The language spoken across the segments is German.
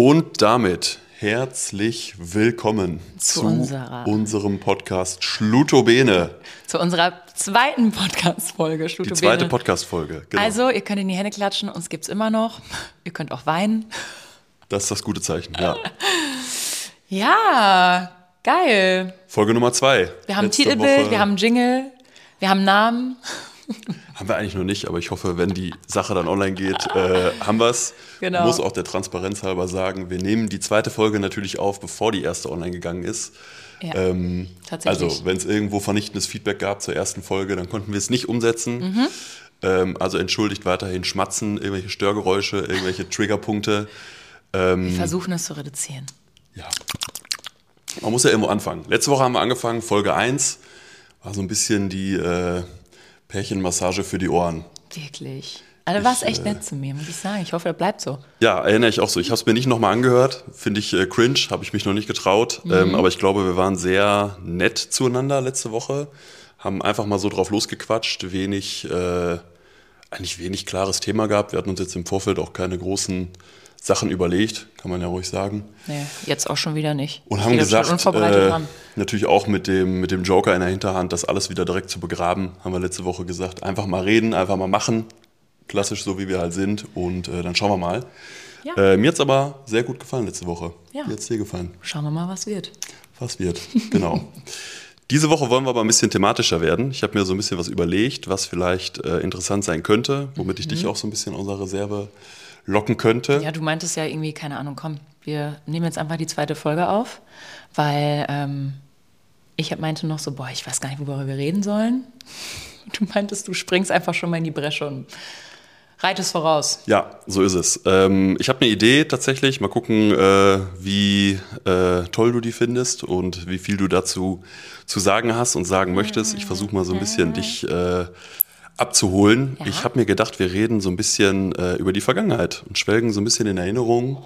Und damit herzlich willkommen Zu zu, unserer- unserem Podcast Schlutobene. Zu unserer zweiten Podcast-Folge, Die Schlutobene. zweite Podcast-Folge. Genau. Also, ihr könnt in die Hände klatschen, uns gibt's immer noch. Ihr könnt auch weinen. das ist das gute Zeichen. Ja. Ja, geil. Folge Nummer zwei. Wir haben ein Letzte Titelbild, Woche- wir haben einen Jingle, wir haben Namen. Haben wir eigentlich noch nicht, aber ich hoffe, wenn die Sache dann online geht, äh, haben wir es. Genau. Muss auch der Transparenz halber sagen, wir nehmen die zweite Folge natürlich auf, bevor die erste online gegangen ist. Ja, Ähm, tatsächlich. Also, wenn es irgendwo vernichtendes Feedback gab zur ersten Folge, dann konnten wir es nicht umsetzen. Mhm. Ähm, also entschuldigt weiterhin Schmatzen, irgendwelche Störgeräusche, irgendwelche Triggerpunkte. wir versuchen es zu reduzieren. Ja. Man muss ja irgendwo anfangen. Letzte Woche haben wir angefangen, Folge 1 war so ein bisschen die äh, Pärchenmassage für die Ohren. Wirklich. Also, du warst echt äh, nett zu mir, muss ich sagen. Ich hoffe, das bleibt so. Ja, erinnere ich auch so. Ich habe es mir nicht nochmal angehört. Finde ich äh, cringe, habe ich mich noch nicht getraut. Mhm. Ähm, aber ich glaube, wir waren sehr nett zueinander letzte Woche. Haben einfach mal so drauf losgequatscht. Wenig, äh, eigentlich wenig klares Thema gehabt. Wir hatten uns jetzt im Vorfeld auch keine großen Sachen überlegt, kann man ja ruhig sagen. Nee, jetzt auch schon wieder nicht. Und haben gesagt, äh, natürlich auch mit dem, mit dem Joker in der Hinterhand, das alles wieder direkt zu begraben, haben wir letzte Woche gesagt. Einfach mal reden, einfach mal machen. Klassisch so, wie wir halt sind. Und äh, dann schauen wir mal. Ja. Äh, mir hat es aber sehr gut gefallen letzte Woche. Ja. Wie hat es dir gefallen? Schauen wir mal, was wird. Was wird? Genau. Diese Woche wollen wir aber ein bisschen thematischer werden. Ich habe mir so ein bisschen was überlegt, was vielleicht äh, interessant sein könnte, womit ich dich auch so ein bisschen aus der Reserve locken könnte. Ja, du meintest ja irgendwie, keine Ahnung, komm, wir nehmen jetzt einfach die zweite Folge auf, weil ähm, ich meinte noch so, boah, ich weiß gar nicht, worüber wir reden sollen. Du meintest, du springst einfach schon mal in die Bresche und reitest voraus. Ja, so ist es. Ähm, ich habe eine Idee tatsächlich. Mal gucken, äh, wie äh, toll du die findest und wie viel du dazu zu sagen hast und sagen möchtest. Ich versuche mal so ein bisschen dich äh, abzuholen. Ja. Ich habe mir gedacht, wir reden so ein bisschen äh, über die Vergangenheit und schwelgen so ein bisschen in Erinnerungen.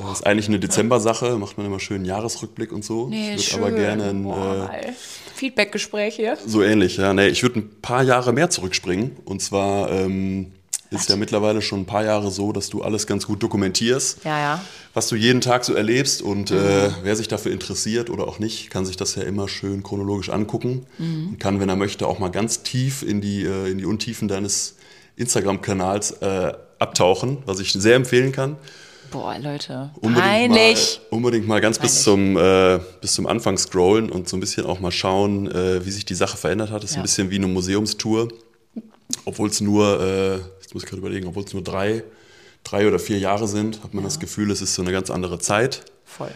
Das ist eigentlich eine Dezember-Sache, macht man immer schön Jahresrückblick und so. ich würde aber gerne ein, äh. Feedback-Gespräch hier. so ähnlich, ja. Nee, ich würde ein paar Jahre mehr zurückspringen. Und zwar ähm, ist ja mittlerweile schon ein paar Jahre so, dass du alles ganz gut dokumentierst. Ja, ja. Was du jeden Tag so erlebst und äh, wer sich dafür interessiert oder auch nicht, kann sich das ja immer schön chronologisch angucken und kann, wenn er möchte, auch mal ganz tief in die, äh, in die Untiefen deines Instagram-Kanals äh, abtauchen, was ich sehr empfehlen kann. Boah, Leute. Unbedingt Peinlich. Mal, unbedingt mal ganz bis zum, äh, bis zum Anfang scrollen und so ein bisschen auch mal schauen, äh, wie sich die Sache verändert hat. Das ist Ja. ein bisschen wie eine Museumstour. Obwohl es nur, äh, jetzt muss ich gerade überlegen, obwohl es nur drei, drei oder vier Jahre sind, hat man das Gefühl, es ist so eine ganz andere Zeit. Voll.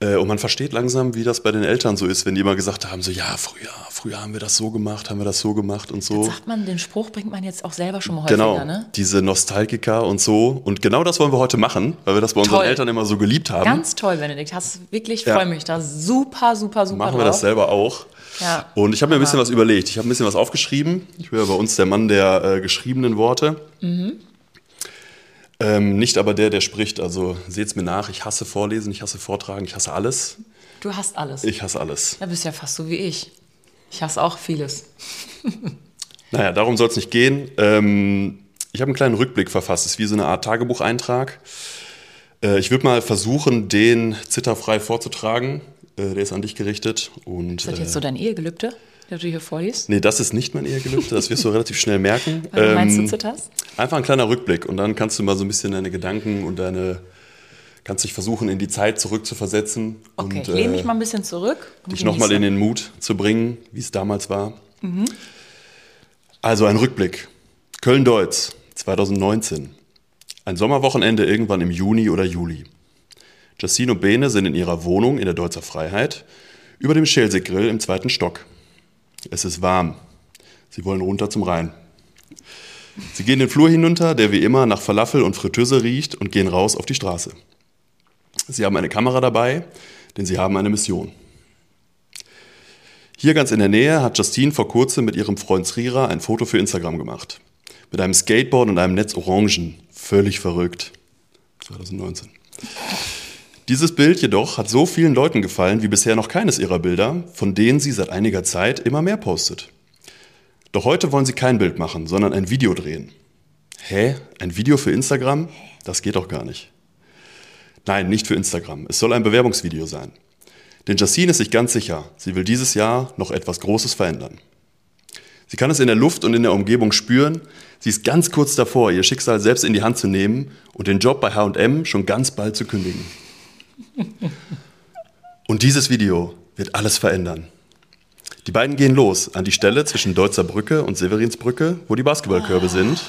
Äh, und man versteht langsam, wie das bei den Eltern so ist, wenn die immer gesagt haben, so ja, früher, früher haben wir das so gemacht, haben wir das so gemacht und so. Sagt man, den Spruch bringt man jetzt auch selber schon mal häufiger, Genau, ne? diese Nostalgiker und so. Und genau das wollen wir heute machen, weil wir das bei unseren Toll. Eltern immer so geliebt haben. Ganz toll, Benedikt. Hast wirklich, Ja. freue mich da super, super, super machen wir drauf. das selber auch. Ja. Und ich habe mir ein bisschen was überlegt. Ich habe ein bisschen was aufgeschrieben. Ich bin ja bei uns der Mann der äh, geschriebenen Worte. Mhm. Ähm, nicht aber der, der spricht. Also seht's mir nach. Ich hasse Vorlesen, ich hasse Vortragen, ich hasse alles. Du hast alles. Ich hasse alles. Da bist ja fast so wie ich. Ich hasse auch vieles. Naja, darum soll es nicht gehen. Ähm, ich habe einen kleinen Rückblick verfasst. Es ist wie so eine Art Tagebucheintrag. Äh, ich würde mal versuchen, den zitterfrei vorzutragen. Äh, der ist an dich gerichtet. Und, Ist das äh, jetzt so dein Ehegelübde, das du hier vorliest? Nee, das ist nicht mein Ehegelübde, das wirst du relativ schnell merken. Weil du meinst, du Ähm, zitterst? Einfach ein kleiner Rückblick und dann kannst du mal so ein bisschen deine Gedanken und deine, kannst dich versuchen, in die Zeit zurückzuversetzen Okay, und ich lehne äh, mich mal ein bisschen zurück. und dich nochmal in den Mut zu bringen, wie es damals war. Mhm. Also ein Rückblick. Köln-Deutz, 2019. Ein Sommerwochenende irgendwann im Juni oder Juli. Justine und Bene sind in ihrer Wohnung in der Deutzer Freiheit über dem Schelsig-Grill im zweiten Stock. Es ist warm. Sie wollen runter zum Rhein. Sie gehen den Flur hinunter, der wie immer nach Falafel und Fritteuse riecht, und gehen raus auf die Straße. Sie haben eine Kamera dabei, denn sie haben eine Mission. Hier ganz in der Nähe hat Justine vor kurzem mit ihrem Freund Srira ein Foto für Instagram gemacht. Mit einem Skateboard und einem Netz Orangen. Völlig verrückt. 2019. Dieses Bild jedoch hat so vielen Leuten gefallen wie bisher noch keines ihrer Bilder, von denen sie seit einiger Zeit immer mehr postet. Doch heute wollen sie kein Bild machen, sondern ein Video drehen. Hä? Ein Video für Instagram? Das geht doch gar nicht. Nein, nicht für Instagram. Es soll ein Bewerbungsvideo sein. Denn Jacine ist sich ganz sicher, sie will dieses Jahr noch etwas Großes verändern. Sie kann es in der Luft und in der Umgebung spüren. Sie ist ganz kurz davor, ihr Schicksal selbst in die Hand zu nehmen und den Job bei HM schon ganz bald zu kündigen. Und dieses Video wird alles verändern. Die beiden gehen los an die Stelle zwischen Deutzer Brücke und Severinsbrücke, wo die Basketballkörbe sind.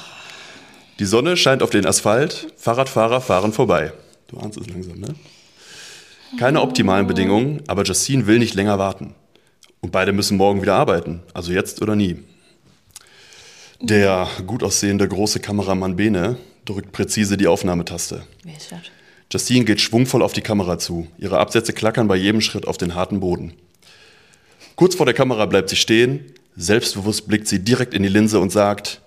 Die Sonne scheint auf den Asphalt, Fahrradfahrer fahren vorbei. Du ahnst es langsam, ne? Keine optimalen Bedingungen, aber Justine will nicht länger warten. Und beide müssen morgen wieder arbeiten, also jetzt oder nie. Der gut aussehende große Kameramann Bene drückt präzise die Aufnahmetaste. Wer ist das? Justine geht schwungvoll auf die Kamera zu. Ihre Absätze klackern bei jedem Schritt auf den harten Boden. Kurz vor der Kamera bleibt sie stehen. Selbstbewusst blickt sie direkt in die Linse und sagt: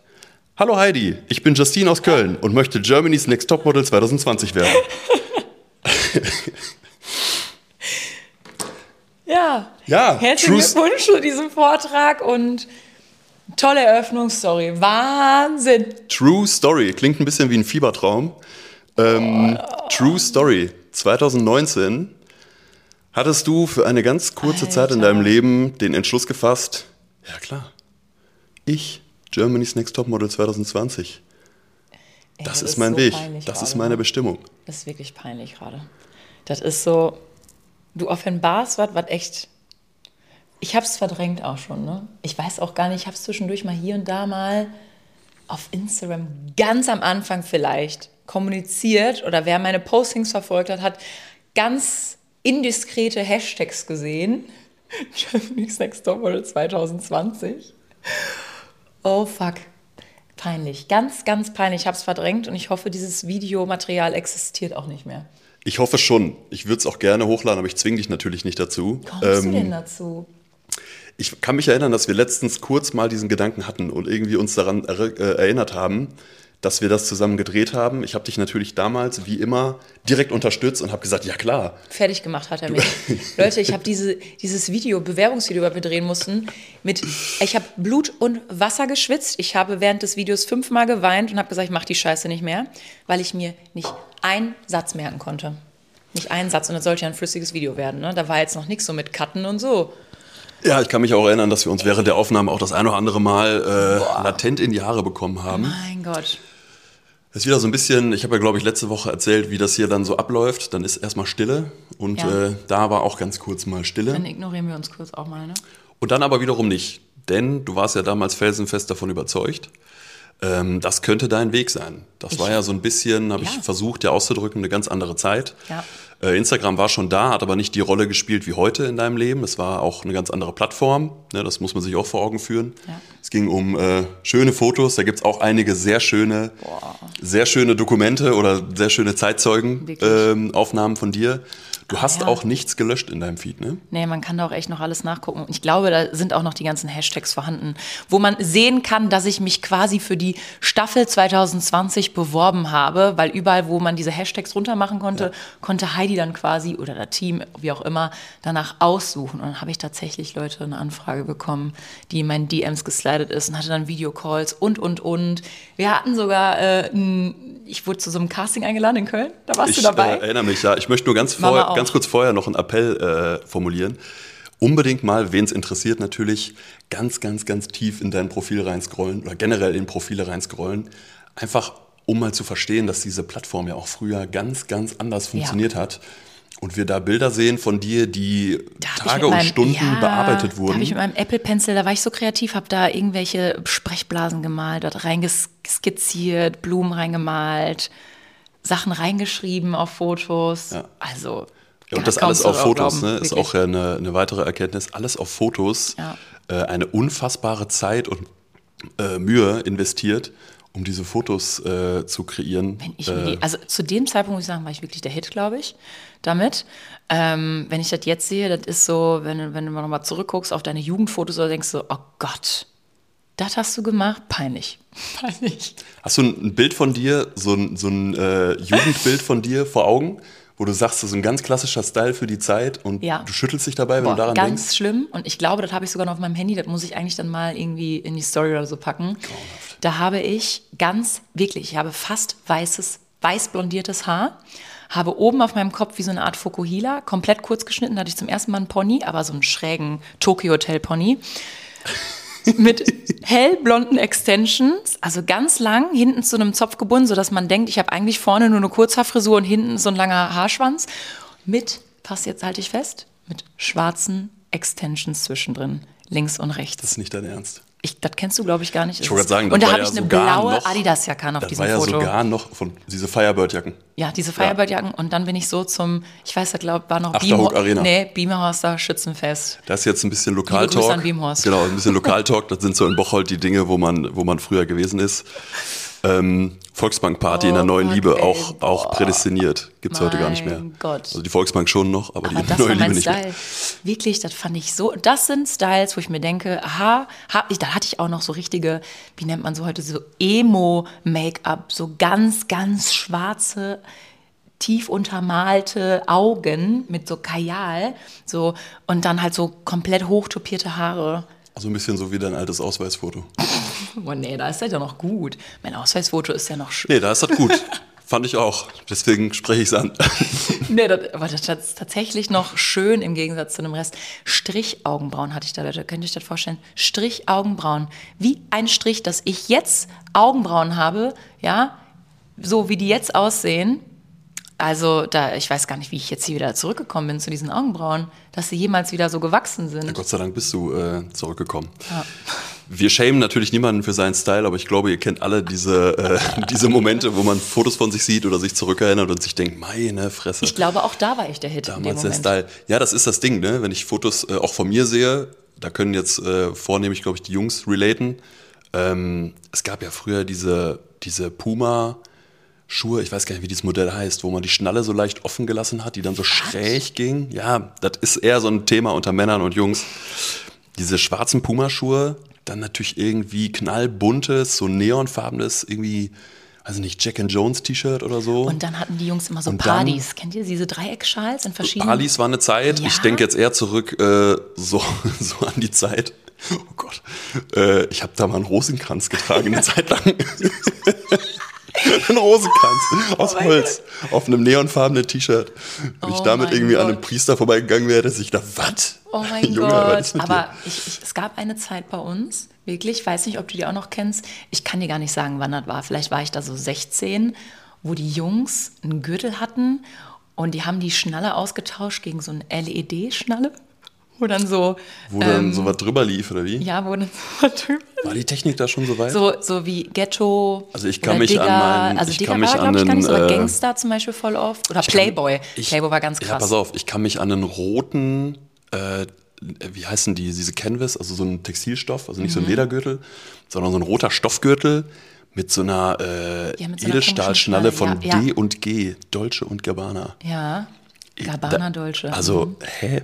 Hallo Heidi, ich bin Justine aus Köln und möchte Germany's Next Topmodel 2020 werden. Ja. Ja, Herzlichen Glückwunsch zu diesem Vortrag und tolle Eröffnungsstory. Wahnsinn. True Story. Klingt ein bisschen wie ein Fiebertraum. Ähm, True Story. 2019 hattest du für eine ganz kurze Zeit in Alter. deinem Leben den Entschluss gefasst, ja klar, ich, Germany's Next Topmodel 2020. Ey, Das ist mein so Weg. Das ist gerade, meine ne? Bestimmung. Das ist wirklich peinlich gerade. Das ist so, du offenbarst was, was echt. Ich hab's verdrängt auch schon, ne? Ich weiß auch gar nicht, ich hab's zwischendurch mal hier und da mal auf Instagram ganz am Anfang vielleicht kommuniziert oder wer meine Postings verfolgt hat, hat ganz indiskrete Hashtags gesehen. Germany's Next Topmodel 2020. Oh fuck. Peinlich. Ganz, ganz peinlich. Ich habe es verdrängt und ich hoffe, dieses Videomaterial existiert auch nicht mehr. Ich hoffe schon. Ich würde es auch gerne hochladen, aber ich zwinge dich natürlich nicht dazu. Kommst du Ähm, denn dazu? Ich kann mich erinnern, dass wir letztens kurz mal diesen Gedanken hatten und irgendwie uns daran er äh, erinnert haben, dass wir das zusammen gedreht haben. Ich habe dich natürlich damals, wie immer, direkt unterstützt und habe gesagt, ja klar. Fertig gemacht hat er mich. Leute, ich habe diese, dieses Video, Bewerbungsvideo, was wir drehen mussten, mit, ich habe Blut und Wasser geschwitzt. Ich habe während des Videos fünfmal geweint und habe gesagt, ich mache die Scheiße nicht mehr, weil ich mir nicht einen Satz merken konnte. Nicht einen Satz und das sollte ja ein flüssiges Video werden. Ne? Da war jetzt noch nichts so mit Cutten und so. Ja, ich kann mich auch erinnern, dass wir uns während der Aufnahme auch das ein oder andere Mal äh, latent in die Haare bekommen haben. Mein Gott. Das ist wieder so ein bisschen, ich habe ja, glaube ich, letzte Woche erzählt, wie das hier dann so abläuft. Dann ist erstmal Stille und Ja. äh, da war auch ganz kurz mal Stille. Dann ignorieren wir uns kurz auch mal, ne? Und dann aber wiederum nicht. Denn du warst ja damals felsenfest davon überzeugt, ähm, das könnte dein Weg sein. Das Ich- war ja so ein bisschen, habe Ja. ich versucht, ja auszudrücken, eine ganz andere Zeit. Ja. Äh, Instagram war schon da, hat aber nicht die Rolle gespielt wie heute in deinem Leben. Es war auch eine ganz andere Plattform. Ne, das muss man sich auch vor Augen führen. Ja. Es ging um äh, schöne Fotos. Da gibt es auch einige sehr schöne, sehr schöne Dokumente oder sehr schöne Zeitzeugenaufnahmen ähm, von dir. Du hast ja. auch nichts gelöscht in deinem Feed, ne? Nee, man kann da auch echt noch alles nachgucken. Und Ich glaube, da sind auch noch die ganzen Hashtags vorhanden, wo man sehen kann, dass ich mich quasi für die Staffel 2020 beworben habe, weil überall, wo man diese Hashtags runtermachen konnte, konnte Heidi dann quasi oder das Team, wie auch immer, danach aussuchen. Und dann habe ich tatsächlich Leute eine Anfrage bekommen, die in meinen DMs geslidet ist und hatte dann Videocalls und, und, und. Wir hatten sogar, äh, ein, ich wurde zu so einem Casting eingeladen in Köln, da warst Ich du dabei. Äh, erinnere mich, ja. Ich möchte nur ganz, vorher. Ganz kurz vorher noch einen Appell äh, formulieren. Unbedingt mal, wen es interessiert, natürlich ganz, ganz, ganz tief in dein Profil reinscrollen oder generell in Profile reinscrollen. Einfach, um mal zu verstehen, dass diese Plattform ja auch früher ganz, ganz anders funktioniert hat. Und wir da Bilder sehen von dir, die Da Tage mit und meinem- Stunden ja, bearbeitet Da wurden. habe ich mit meinem Apple Pencil, da war ich so kreativ, habe da irgendwelche Sprechblasen gemalt, dort reingeskizziert, Blumen reingemalt, Sachen reingeschrieben auf Fotos. Ja. Also Ja, und das alles auf Fotos, glauben, ne? ist auch eine, eine weitere Erkenntnis. Alles auf Fotos, Ja. äh, eine unfassbare Zeit und äh, Mühe investiert, um diese Fotos äh, zu kreieren. Wenn ich äh, die, also zu dem Zeitpunkt muss ich sagen, war ich wirklich der Hit, glaube ich, damit. Ähm, wenn ich das jetzt sehe, das ist so, wenn, du- wenn du mal nochmal zurückguckst auf deine Jugendfotos, oder denkst du, oh Gott, das hast du gemacht? Peinlich. Peinlich. Hast du ein, ein Bild von dir, so ein, so ein äh, Jugendbild von dir vor Augen, wo du sagst, das ist ein ganz klassischer Style für die Zeit und Ja. du schüttelst dich dabei, wenn Boah, du daran ganz denkst? schlimm. Und ich glaube, das habe ich sogar noch auf meinem Handy. Das muss ich eigentlich dann mal irgendwie in die Story oder so packen. Da habe ich ganz, wirklich, ich habe fast weißes, weiß blondiertes Haar. habe oben auf meinem Kopf wie so eine Art Fokuhila, komplett kurz geschnitten, da hatte ich zum ersten Mal einen Pony, aber so einen schrägen Tokyo Hotel Pony. Mit hellblonden Extensions, also ganz lang, hinten zu einem Zopf gebunden, sodass man denkt, ich habe eigentlich vorne nur eine Kurzhaarfrisur und hinten so ein langer Haarschwanz. Mit, pass jetzt halte ich fest, mit schwarzen Extensions zwischendrin, links und rechts. Das ist nicht dein Ernst. Ich, das kennst du, glaube ich, gar nicht. Ich wollte gerade sagen, und da habe ja ich eine blaue Adidas-Jacke an auf Das diesem war ja Foto. sogar noch von diese Firebird-Jacken. Ja, diese Firebird-Jacken. Und dann bin ich so zum, ich weiß, da glaube war noch Achterhoek Arena. Nee, Beamerhorster Schützenfest. Das ist jetzt ein bisschen Lokaltalk. Genau, ein bisschen Lokaltalk. Das sind so in Bocholt die Dinge, wo man, wo man früher gewesen ist. Ähm, Volksbank-Party in der Oh neuen Gott, Liebe, ey, auch, auch prädestiniert. Gibt es heute gar nicht mehr. Mein Gott. Also die Volksbank schon noch, aber, Aber die das neue war Liebe mein nicht mehr. Style. Wirklich, das fand ich so. Das sind Styles, wo ich mir denke, aha, hab ich, da hatte ich auch noch so richtige, wie nennt man so heute, so Emo-Make-up, so ganz, ganz schwarze, tief untermalte Augen mit so Kajal, so und dann halt so komplett hochtopierte Haare. Also ein bisschen so wie dein altes Ausweisfoto. Oh nee, da ist das ja noch gut. Mein Ausweisfoto ist ja noch schön. Nee, da ist das gut. Fand ich auch. Deswegen spreche ich es an. Nee, das, aber das ist tatsächlich noch schön im Gegensatz zu dem Rest. Strichaugenbrauen hatte ich da, Leute. Könnt ihr euch das vorstellen? Strichaugenbrauen. Wie ein Strich, dass ich jetzt Augenbrauen habe, ja, so wie die jetzt aussehen. Also, da, ich weiß gar nicht, wie ich jetzt hier wieder zurückgekommen bin zu diesen Augenbrauen, dass sie jemals wieder so gewachsen sind. Ja, Gott sei Dank bist du äh, zurückgekommen. Wir schämen natürlich niemanden für seinen Style, aber ich glaube, ihr kennt alle diese, äh, diese Momente, wo man Fotos von sich sieht oder sich zurückerinnert und sich denkt, meine Fresse. Ich glaube, auch da war ich der Hit Damals der. Style. Ja, das ist das Ding, ne? Wenn ich Fotos äh, auch von mir sehe, da können jetzt äh, vornehmlich, glaube ich, die Jungs relaten. Ähm, es gab ja früher diese, diese Puma. Schuhe, ich weiß gar nicht, wie dieses Modell heißt, wo man die Schnalle so leicht offen gelassen hat, die dann so schräg ging. Ja, das ist eher so ein Thema unter Männern und Jungs. Diese schwarzen Pumaschuhe, dann natürlich irgendwie knallbuntes, so neonfarbenes, irgendwie, weiß ich nicht, Jack and Jones T-Shirt oder so. Und dann hatten die Jungs immer so Und Partys. Kennt ihr diese Dreieckschals in verschiedenen? Palis war eine Zeit. Ja? Ich denke jetzt eher zurück äh, so, so an die Zeit. Oh Gott. Äh, ich habe da mal einen Rosenkranz getragen, eine Zeit lang. Ein Rosenkranz aus Oh Holz auf einem neonfarbenen T-Shirt. Wenn ich Oh damit mein irgendwie an einem Gott. Priester vorbeigegangen wäre, dass ich da, was? Oh mein Junge, Gott. Aber ich, ich, es gab eine Zeit bei uns, wirklich, ich weiß nicht, ob du die auch noch kennst. Ich kann dir gar nicht sagen, wann das war. Vielleicht war ich da so 16, wo die Jungs einen Gürtel hatten und die haben die Schnalle ausgetauscht gegen so eine LED-Schnalle. Wo dann so, Wo dann so was drüber lief, oder wie? Ähm, ja, wo dann so drüber War die Technik da schon so weit? so, so wie Ghetto. Also ich kann mich Digger. an meinen- Also ich Digger kann mich war, an glaube ich, gar nicht so. Den, äh, Gangster zum Beispiel voll oft. Oder Ich kann- Playboy. ich- Playboy war ganz krass. Ja, pass auf, ich kann mich an einen roten, äh, wie heißen die, diese Canvas, also so ein Textilstoff, also nicht Mhm. so ein Ledergürtel, sondern so ein roter Stoffgürtel mit so einer äh, Ja, so Edelstahlschnalle von Schnalle, ja, D und G, Dolce und Gabbana. Ja. Gabbana Dolce. Also, hä?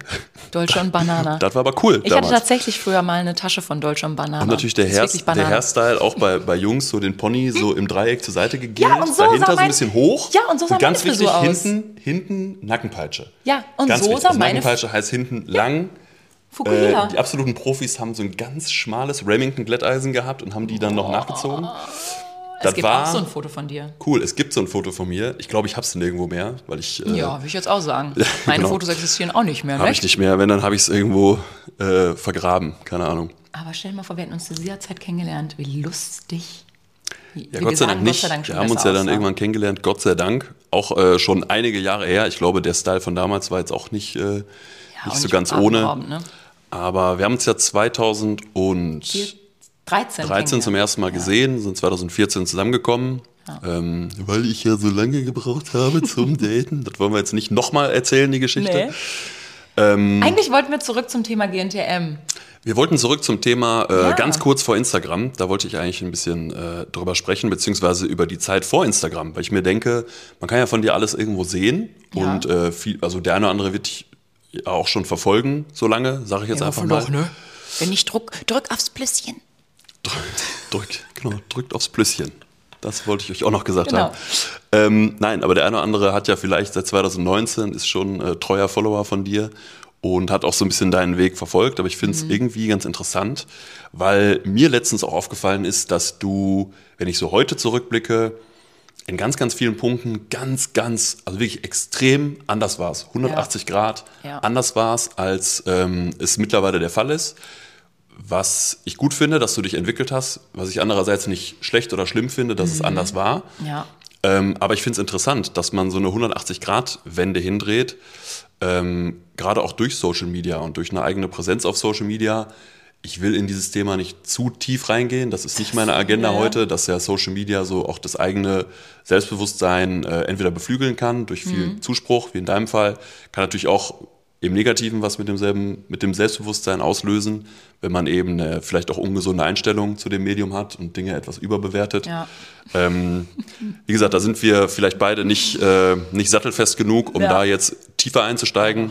Dolce und Banana. Das war aber cool Ich damals. hatte tatsächlich früher mal eine Tasche von Dolce und Banana. und natürlich der, Hair, der. Hairstyle auch bei, bei Jungs, so den Pony so im Dreieck zur Seite gegelt, Ja, und so dahinter sah so ein mein- bisschen hoch. Ja, und so sah ganz meine wichtig, aus. hinten, hinten Nackenpeitsche. Ja, und ganz so wichtig. sah also meine- Nackenpeitsche heißt hinten lang. Fukuhila. Äh, die absoluten Profis haben so ein ganz schmales Remington-Glätteisen gehabt und haben die dann noch nachgezogen. Es das gibt war auch so ein Foto von dir. cool. Es gibt so ein Foto von mir. Ich glaube, ich habe es nirgendwo mehr, weil ich äh, Ja, würde ich jetzt auch sagen. Meine genau. Fotos existieren auch nicht mehr, habe ne? ich nicht mehr. Wenn dann habe ich es irgendwo äh, vergraben. Keine Ahnung. Aber stell dir mal vor, wir hätten uns zu dieser Zeit kennengelernt. Wie lustig. Wie- Ja, Gott sei Dank nicht. Sei Dank schon wir haben uns ja dann aussah. irgendwann kennengelernt. Gott sei Dank. Auch äh, schon einige Jahre her. Ich glaube, der Style von damals war jetzt auch nicht, äh, Ja, nicht und so ganz ohne. Ne? Aber wir haben uns ja 2013 13. zum ersten Mal gesehen, sind 2014 zusammengekommen. Ähm, weil ich ja so lange gebraucht habe zum Daten. Das wollen wir jetzt nicht nochmal erzählen, die Geschichte. Nee. Ähm, Eigentlich wollten wir zurück zum Thema GNTM. Wir wollten zurück zum Thema äh, Ja. ganz kurz vor Instagram. Da wollte ich eigentlich ein bisschen äh, drüber sprechen, beziehungsweise über die Zeit vor Instagram, weil ich mir denke, man kann ja von dir alles irgendwo sehen Ja. und äh, viel, also der eine oder andere wird dich ja auch schon verfolgen, so lange, sage ich jetzt einfach mal. ne? Wenn ich druck, drück aufs Plüsschen. Drückt, genau, drückt aufs Plüsschen. Das wollte ich euch auch noch gesagt Genau. haben. Ähm, nein, aber der eine oder andere hat ja vielleicht seit 2019, ist schon äh, treuer Follower von dir und hat auch so ein bisschen deinen Weg verfolgt. Aber ich finde Mhm. es irgendwie ganz interessant, weil mir letztens auch aufgefallen ist, dass du, wenn ich so heute zurückblicke, in ganz, ganz vielen Punkten ganz, ganz, also wirklich extrem anders war es. 180 ja. Grad ja. anders war es, als ähm, es mittlerweile der Fall ist. Was ich gut finde, dass du dich entwickelt hast, was ich andererseits nicht schlecht oder schlimm finde, dass mhm. es anders war. Ja. Ähm, aber ich finde es interessant, dass man so eine 180-Grad-Wende hindreht, ähm, gerade auch durch Social Media und durch eine eigene Präsenz auf Social Media ich will in dieses Thema nicht zu tief reingehen. Das ist nicht meine Agenda ja. heute, dass ja Social Media so auch das eigene Selbstbewusstsein äh, entweder beflügeln kann durch viel mhm. Zuspruch, wie in deinem Fall, kann natürlich auch im Negativen was mit demselben, mit dem Selbstbewusstsein auslösen, wenn man eben eine vielleicht auch ungesunde Einstellung zu dem Medium hat und Dinge etwas überbewertet. Ja. Ähm, wie gesagt, da sind wir vielleicht beide nicht, äh, nicht sattelfest genug, um ja. da jetzt tiefer einzusteigen.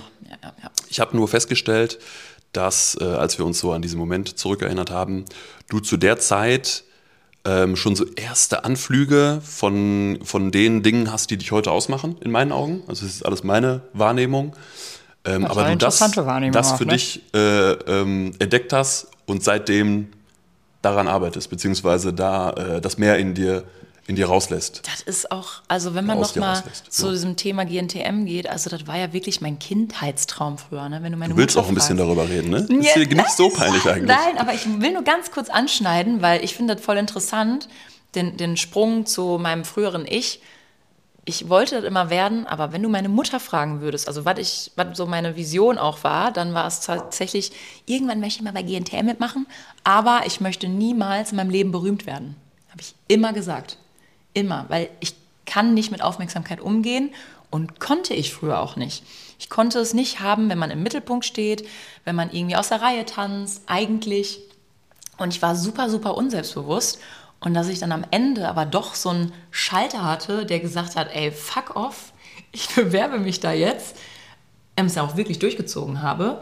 Ich habe nur festgestellt, dass, äh, als wir uns so an diesen Moment zurückerinnert haben, du zu der Zeit ähm, schon so erste Anflüge von, von den Dingen hast, die dich heute ausmachen, in meinen Augen. Also das ist alles meine Wahrnehmung. Ähm, aber du das, das für auch, ne? dich äh, ähm, entdeckt hast und seitdem daran arbeitest, beziehungsweise da äh, das mehr in dir in dir rauslässt. Das ist auch, also wenn man nochmal zu ja. diesem Thema GNTM geht, also das war ja wirklich mein Kindheitstraum früher. Ne? Wenn du, meine du willst Mutter auch ein bisschen darüber reden, ne? Das ist dir nicht so peinlich eigentlich. Nein, aber ich will nur ganz kurz anschneiden, weil ich finde das voll interessant, den, den Sprung zu meinem früheren Ich. Ich wollte das immer werden, aber wenn du meine Mutter fragen würdest, also was ich, was so meine Vision auch war, dann war es tatsächlich, irgendwann möchte ich mal bei GNTM mitmachen, aber ich möchte niemals in meinem Leben berühmt werden. Habe ich immer gesagt. Immer, weil ich kann nicht mit Aufmerksamkeit umgehen und konnte ich früher auch nicht. Ich konnte es nicht haben, wenn man im Mittelpunkt steht, wenn man irgendwie aus der Reihe tanzt, eigentlich. Und ich war super, super unselbstbewusst. Und dass ich dann am Ende aber doch so einen Schalter hatte, der gesagt hat, ey, fuck off, ich bewerbe mich da jetzt, ähm, es auch wirklich durchgezogen habe.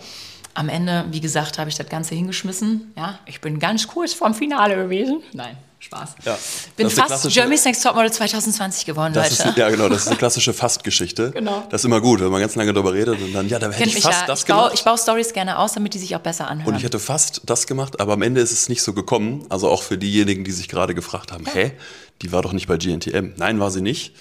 Am Ende, wie gesagt, habe ich das Ganze hingeschmissen. Ja, ich bin ganz kurz vorm Finale gewesen. Nein, Spaß. Ja, Bin fast Germany's Next Topmodel 2020 geworden, das Leute. Ist, ja, genau, das ist eine klassische Fast-Geschichte. genau. Das ist immer gut, wenn man ganz lange darüber redet und dann, ja, da hätte ich fast ja. das ich gemacht. Baue, ich baue Stories gerne aus, damit die sich auch besser anhören. Und ich hätte fast das gemacht, aber am Ende ist es nicht so gekommen. Also auch für diejenigen, die sich gerade gefragt haben, ja. hä, die war doch nicht bei GNTM. Nein, war sie nicht.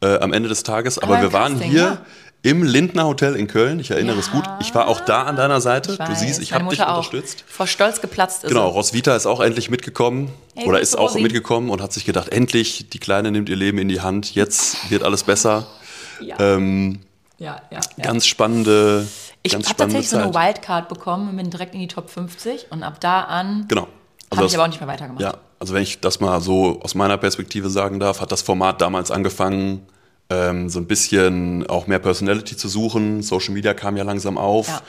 Äh, am Ende des Tages. Aber, aber wir waren hier ja im Lindner Hotel in Köln. Ich erinnere ja, es gut. Ich war auch da an deiner Seite. Du siehst, ich habe dich unterstützt. Vor Stolz geplatzt ist. Genau, Roswitha ist auch endlich mitgekommen hey, oder ist auch Rosi. mitgekommen und hat sich gedacht, endlich, die Kleine nimmt ihr Leben in die Hand. Jetzt wird alles besser. Ja. Ähm, ja, ja, ja. Ganz spannende. Ich habe tatsächlich Zeit. so eine Wildcard bekommen und bin direkt in die Top 50 und ab da an genau. also habe ich aber auch nicht mehr weitergemacht. Ja, also wenn ich das mal so aus meiner Perspektive sagen darf, hat das Format damals angefangen ähm, so ein bisschen auch mehr Personality zu suchen. Social Media kam ja langsam auf. Ja.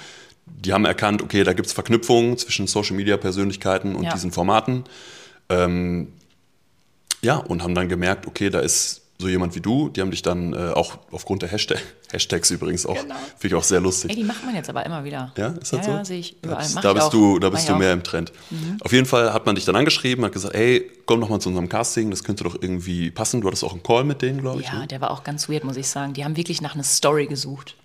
Die haben erkannt, okay, da gibt es Verknüpfungen zwischen Social Media Persönlichkeiten und ja. diesen Formaten. Ähm, ja, und haben dann gemerkt, okay, da ist so jemand wie du, die haben dich dann äh, auch aufgrund der Hashtag, Hashtags übrigens auch, genau. finde ich auch sehr lustig. Ey, die macht man jetzt aber immer wieder. Ja, ist das ja, so? Ja, sehe ich überall. Da, da bist, du, da bist du mehr im Trend. Mhm. Auf jeden Fall hat man dich dann angeschrieben, hat gesagt, ey, komm doch mal zu unserem Casting, das könnte doch irgendwie passen. Du hattest auch einen Call mit denen, glaube ich. Ja, ne? der war auch ganz weird, muss ich sagen. Die haben wirklich nach einer Story gesucht.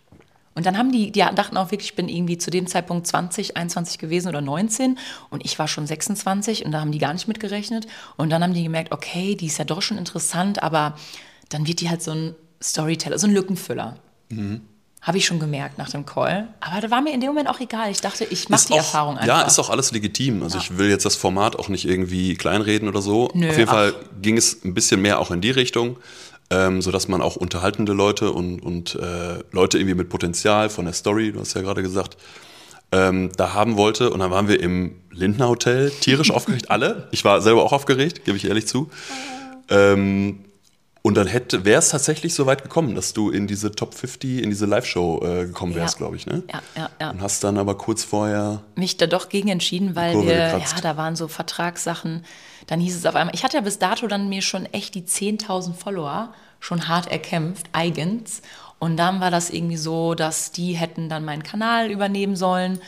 Und dann haben die, die dachten auch wirklich, ich bin irgendwie zu dem Zeitpunkt 20, 21 gewesen oder 19 und ich war schon 26 und da haben die gar nicht mitgerechnet. Und dann haben die gemerkt, okay, die ist ja doch schon interessant, aber dann wird die halt so ein Storyteller, so ein Lückenfüller. Mhm. Habe ich schon gemerkt nach dem Call. Aber da war mir in dem Moment auch egal. Ich dachte, ich mache die auch, Erfahrung einfach. Ja, ist auch alles legitim. Also ja. ich will jetzt das Format auch nicht irgendwie kleinreden oder so. Nö, Auf jeden ach. Fall ging es ein bisschen mehr auch in die Richtung, ähm, sodass man auch unterhaltende Leute und, und äh, Leute irgendwie mit Potenzial von der Story, du hast ja gerade gesagt, ähm, da haben wollte. Und dann waren wir im Lindner Hotel, tierisch aufgeregt, alle. Ich war selber auch aufgeregt, gebe ich ehrlich zu. Ähm, und dann wäre es tatsächlich so weit gekommen, dass du in diese Top 50, in diese Live-Show äh, gekommen wärst, ja. glaube ich, ne? Ja, ja, ja. Und hast dann aber kurz vorher. Mich da doch gegen entschieden, weil wir, ja, da waren so Vertragssachen. Dann hieß es auf einmal, ich hatte ja bis dato dann mir schon echt die 10.000 Follower schon hart erkämpft, eigens. Und dann war das irgendwie so, dass die hätten dann meinen Kanal übernehmen sollen.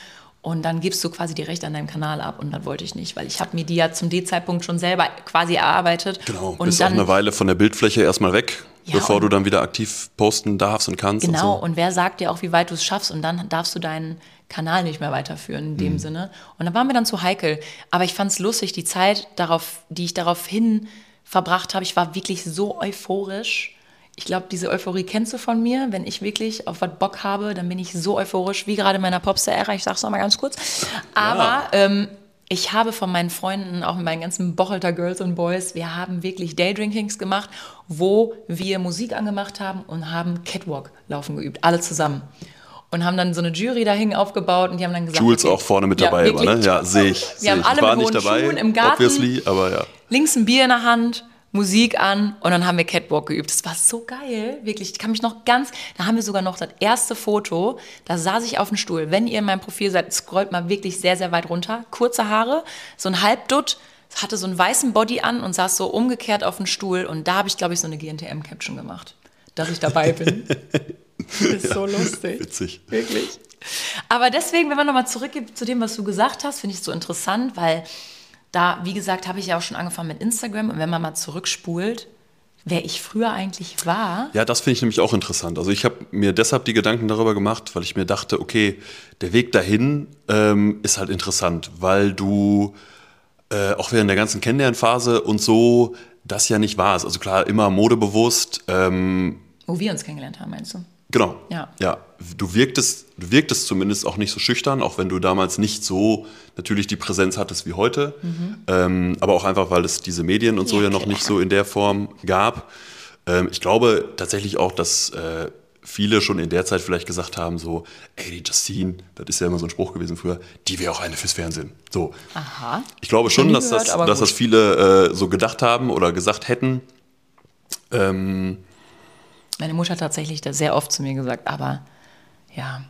Und dann gibst du quasi die Rechte an deinem Kanal ab und dann wollte ich nicht, weil ich habe mir die ja zum D-Zeitpunkt schon selber quasi erarbeitet. Genau, und bist dann, auch eine Weile von der Bildfläche erstmal weg, ja, bevor du dann wieder aktiv posten darfst und kannst. Genau, und, so. und wer sagt dir auch, wie weit du es schaffst und dann darfst du deinen Kanal nicht mehr weiterführen in dem mhm. Sinne. Und dann waren wir dann zu heikel. Aber ich fand es lustig, die Zeit, darauf, die ich darauf hin verbracht habe. Ich war wirklich so euphorisch. Ich glaube, diese Euphorie kennst du von mir. Wenn ich wirklich auf was Bock habe, dann bin ich so euphorisch, wie gerade in meiner Popstar-Ära. Ich sag's noch mal ganz kurz. Aber ja. ähm, ich habe von meinen Freunden, auch mit meinen ganzen Bochelter Girls und Boys, wir haben wirklich Daydrinkings gemacht, wo wir Musik angemacht haben und haben Catwalk laufen geübt, alle zusammen. Und haben dann so eine Jury dahin aufgebaut und die haben dann gesagt. Jules okay, auch vorne mit dabei, ja, war, ne? Ja, sehe ich. Wir seh haben ich. alle mit nicht dabei, Schuhen im Garten, obviously, aber ja. links ein Bier in der Hand Musik an und dann haben wir Catwalk geübt. Das war so geil, wirklich. Ich kann mich noch ganz, da haben wir sogar noch das erste Foto, da saß ich auf dem Stuhl. Wenn ihr in meinem Profil seid, scrollt mal wirklich sehr, sehr weit runter. Kurze Haare, so ein Halbdutt, hatte so einen weißen Body an und saß so umgekehrt auf dem Stuhl und da habe ich, glaube ich, so eine GNTM-Caption gemacht, dass ich dabei bin. das ist ja, so lustig. Witzig. Wirklich. Aber deswegen, wenn man nochmal zurückgeht zu dem, was du gesagt hast, finde ich es so interessant, weil da, wie gesagt, habe ich ja auch schon angefangen mit Instagram und wenn man mal zurückspult, wer ich früher eigentlich war. Ja, das finde ich nämlich auch interessant. Also ich habe mir deshalb die Gedanken darüber gemacht, weil ich mir dachte, okay, der Weg dahin ähm, ist halt interessant, weil du äh, auch während der ganzen Kennenlernphase und so das ja nicht warst. Also klar, immer modebewusst. Ähm, Wo wir uns kennengelernt haben, meinst du? Genau. Ja. ja. Du wirktest, du wirktest zumindest auch nicht so schüchtern, auch wenn du damals nicht so natürlich die Präsenz hattest wie heute. Mhm. Ähm, aber auch einfach, weil es diese Medien und so ja, ja noch nicht so in der Form gab. Ähm, ich glaube tatsächlich auch, dass äh, viele schon in der Zeit vielleicht gesagt haben, so, ey, die Justine, das ist ja immer so ein Spruch gewesen früher, die wäre auch eine fürs Fernsehen. So. Aha. Ich glaube schon, dass, gehört, das, dass das viele äh, so gedacht haben oder gesagt hätten. Ähm, meine Mutter hat tatsächlich sehr oft zu mir gesagt, aber ja.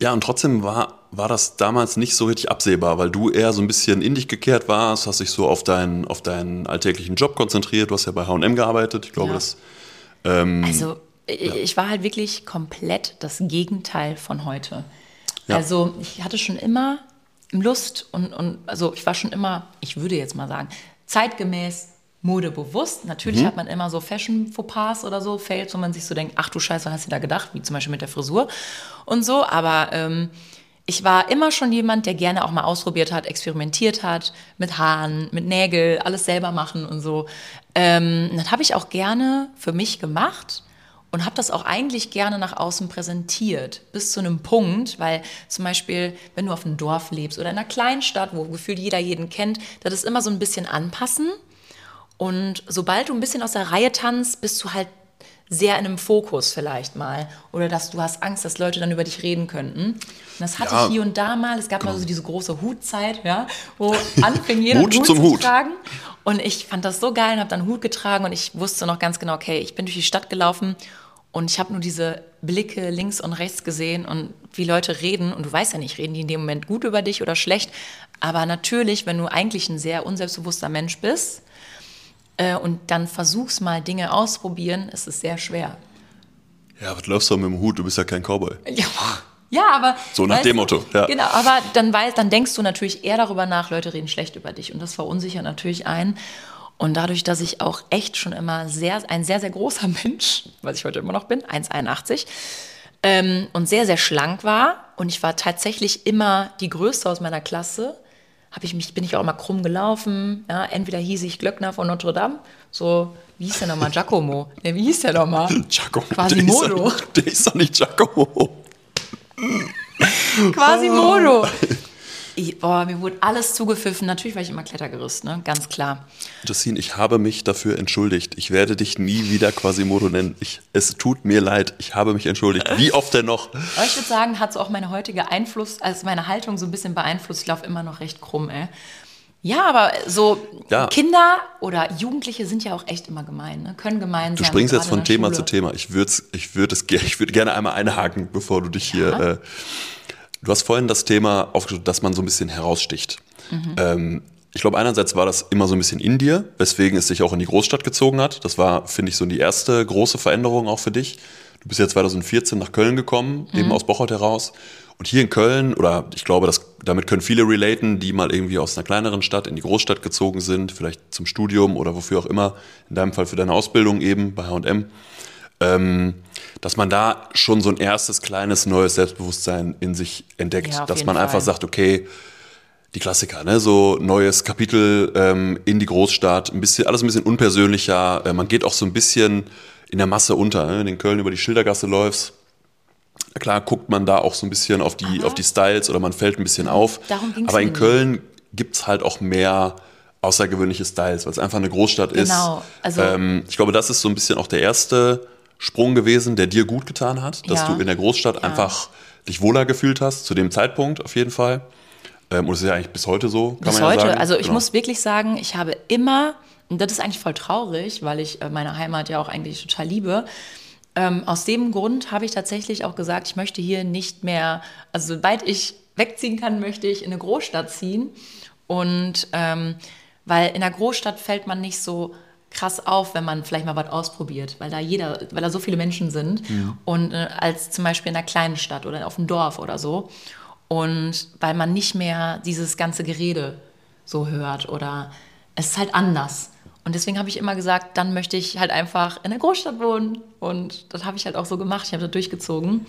Ja, und trotzdem war, war das damals nicht so richtig absehbar, weil du eher so ein bisschen in dich gekehrt warst, hast dich so auf deinen, auf deinen alltäglichen Job konzentriert. Du hast ja bei HM gearbeitet. Ich glaube, ja. das. Ähm, also, ja. ich war halt wirklich komplett das Gegenteil von heute. Ja. Also, ich hatte schon immer Lust und, und, also, ich war schon immer, ich würde jetzt mal sagen, zeitgemäß modebewusst. Natürlich mhm. hat man immer so Fashion-Fauxpas oder so, Fails, wo man sich so denkt, ach du Scheiße, was hast du da gedacht? Wie zum Beispiel mit der Frisur und so. Aber ähm, ich war immer schon jemand, der gerne auch mal ausprobiert hat, experimentiert hat, mit Haaren, mit Nägel, alles selber machen und so. Ähm, das habe ich auch gerne für mich gemacht und habe das auch eigentlich gerne nach außen präsentiert, bis zu einem Punkt, weil zum Beispiel, wenn du auf einem Dorf lebst oder in einer kleinen Stadt, wo gefühlt jeder jeden kennt, das ist immer so ein bisschen anpassen und sobald du ein bisschen aus der Reihe tanzt, bist du halt sehr in einem Fokus vielleicht mal. Oder dass du hast Angst, dass Leute dann über dich reden könnten. Und das hatte ja, ich hier und da mal. Es gab genau. mal so diese große Hutzeit, ja, wo anfing jeder Hut, Hut zum zu Hut. tragen. Und ich fand das so geil und habe dann Hut getragen und ich wusste noch ganz genau, okay, ich bin durch die Stadt gelaufen und ich habe nur diese Blicke links und rechts gesehen und wie Leute reden. Und du weißt ja nicht, reden die in dem Moment gut über dich oder schlecht. Aber natürlich, wenn du eigentlich ein sehr unselbstbewusster Mensch bist, äh, und dann versuchst mal Dinge ausprobieren, es ist sehr schwer. Ja, was läufst du mit dem Hut? Du bist ja kein Cowboy. Ja, ja aber. So nach dem Motto, ja. Genau, aber dann, weißt, dann denkst du natürlich eher darüber nach, Leute reden schlecht über dich. Und das verunsichert natürlich einen. Und dadurch, dass ich auch echt schon immer sehr, ein sehr, sehr großer Mensch, was ich heute immer noch bin, 1,81, ähm, und sehr, sehr schlank war, und ich war tatsächlich immer die Größte aus meiner Klasse, habe ich mich, bin ich auch mal krumm gelaufen. Ja, entweder hieß ich Glöckner von Notre Dame, so, wie hieß der nochmal? Giacomo. Nee, wie hieß der nochmal? Giacomo. Quasimodo. Der ist doch nicht Giacomo. Quasimodo. Ich, boah, mir wurde alles zugepfiffen. Natürlich war ich immer Klettergerüst, ne? ganz klar. Justine, ich habe mich dafür entschuldigt. Ich werde dich nie wieder Quasimodo nennen. Ich, es tut mir leid. Ich habe mich entschuldigt. Wie oft denn noch? Aber ich würde sagen, hat so auch meine heutige Einfluss, also meine Haltung so ein bisschen beeinflusst. Ich laufe immer noch recht krumm, ey. Ja, aber so ja. Kinder oder Jugendliche sind ja auch echt immer gemein, ne? können gemein sein. Du springst jetzt von Thema Schule. zu Thema. Ich würde ich würd ich würd gerne einmal einhaken, bevor du dich ja. hier. Äh, Du hast vorhin das Thema aufgeschrieben, dass man so ein bisschen heraussticht. Mhm. Ähm, ich glaube, einerseits war das immer so ein bisschen in dir, weswegen es dich auch in die Großstadt gezogen hat. Das war, finde ich, so die erste große Veränderung auch für dich. Du bist ja 2014 nach Köln gekommen, mhm. eben aus Bocholt heraus. Und hier in Köln, oder ich glaube, das, damit können viele relaten, die mal irgendwie aus einer kleineren Stadt in die Großstadt gezogen sind, vielleicht zum Studium oder wofür auch immer, in deinem Fall für deine Ausbildung eben bei HM. Ähm, dass man da schon so ein erstes kleines neues Selbstbewusstsein in sich entdeckt, ja, dass man Fall. einfach sagt, okay, die Klassiker, ne? So neues Kapitel ähm, in die Großstadt, ein bisschen, alles ein bisschen unpersönlicher. Äh, man geht auch so ein bisschen in der Masse unter. Ne? Wenn du in Köln über die Schildergasse läufst, klar guckt man da auch so ein bisschen auf die, auf die Styles oder man fällt ein bisschen auf. darum ging's Aber in. Köln gibt's halt auch mehr außergewöhnliche Styles, weil es einfach eine Großstadt Genau, ist. also- ähm, ich glaube, das ist so ein bisschen auch der erste Sprung gewesen, der dir gut getan hat, dass Ja. du in der Großstadt einfach dich wohler gefühlt hast, zu dem Zeitpunkt auf jeden Fall. Ähm, und das ist ja eigentlich bis heute so, kann Bis man heute. ja sagen. Also ich Genau. muss wirklich sagen, ich habe immer, und das ist eigentlich voll traurig, weil ich äh, meine Heimat ja auch eigentlich total liebe. Ähm, aus dem Grund habe ich tatsächlich auch gesagt, ich möchte hier nicht mehr, also sobald ich wegziehen kann, möchte ich in eine Großstadt ziehen. Und ähm, weil in der Großstadt fällt man nicht so krass auf, wenn man vielleicht mal was ausprobiert, weil da jeder, weil da so viele Menschen sind und äh, als zum Beispiel in einer kleinen Stadt oder auf dem Dorf oder so und weil man nicht mehr dieses ganze Gerede so hört oder es ist halt anders. Und deswegen habe ich immer gesagt, dann möchte ich halt einfach in der Großstadt wohnen. Und das habe ich halt auch so gemacht. Ich habe das durchgezogen.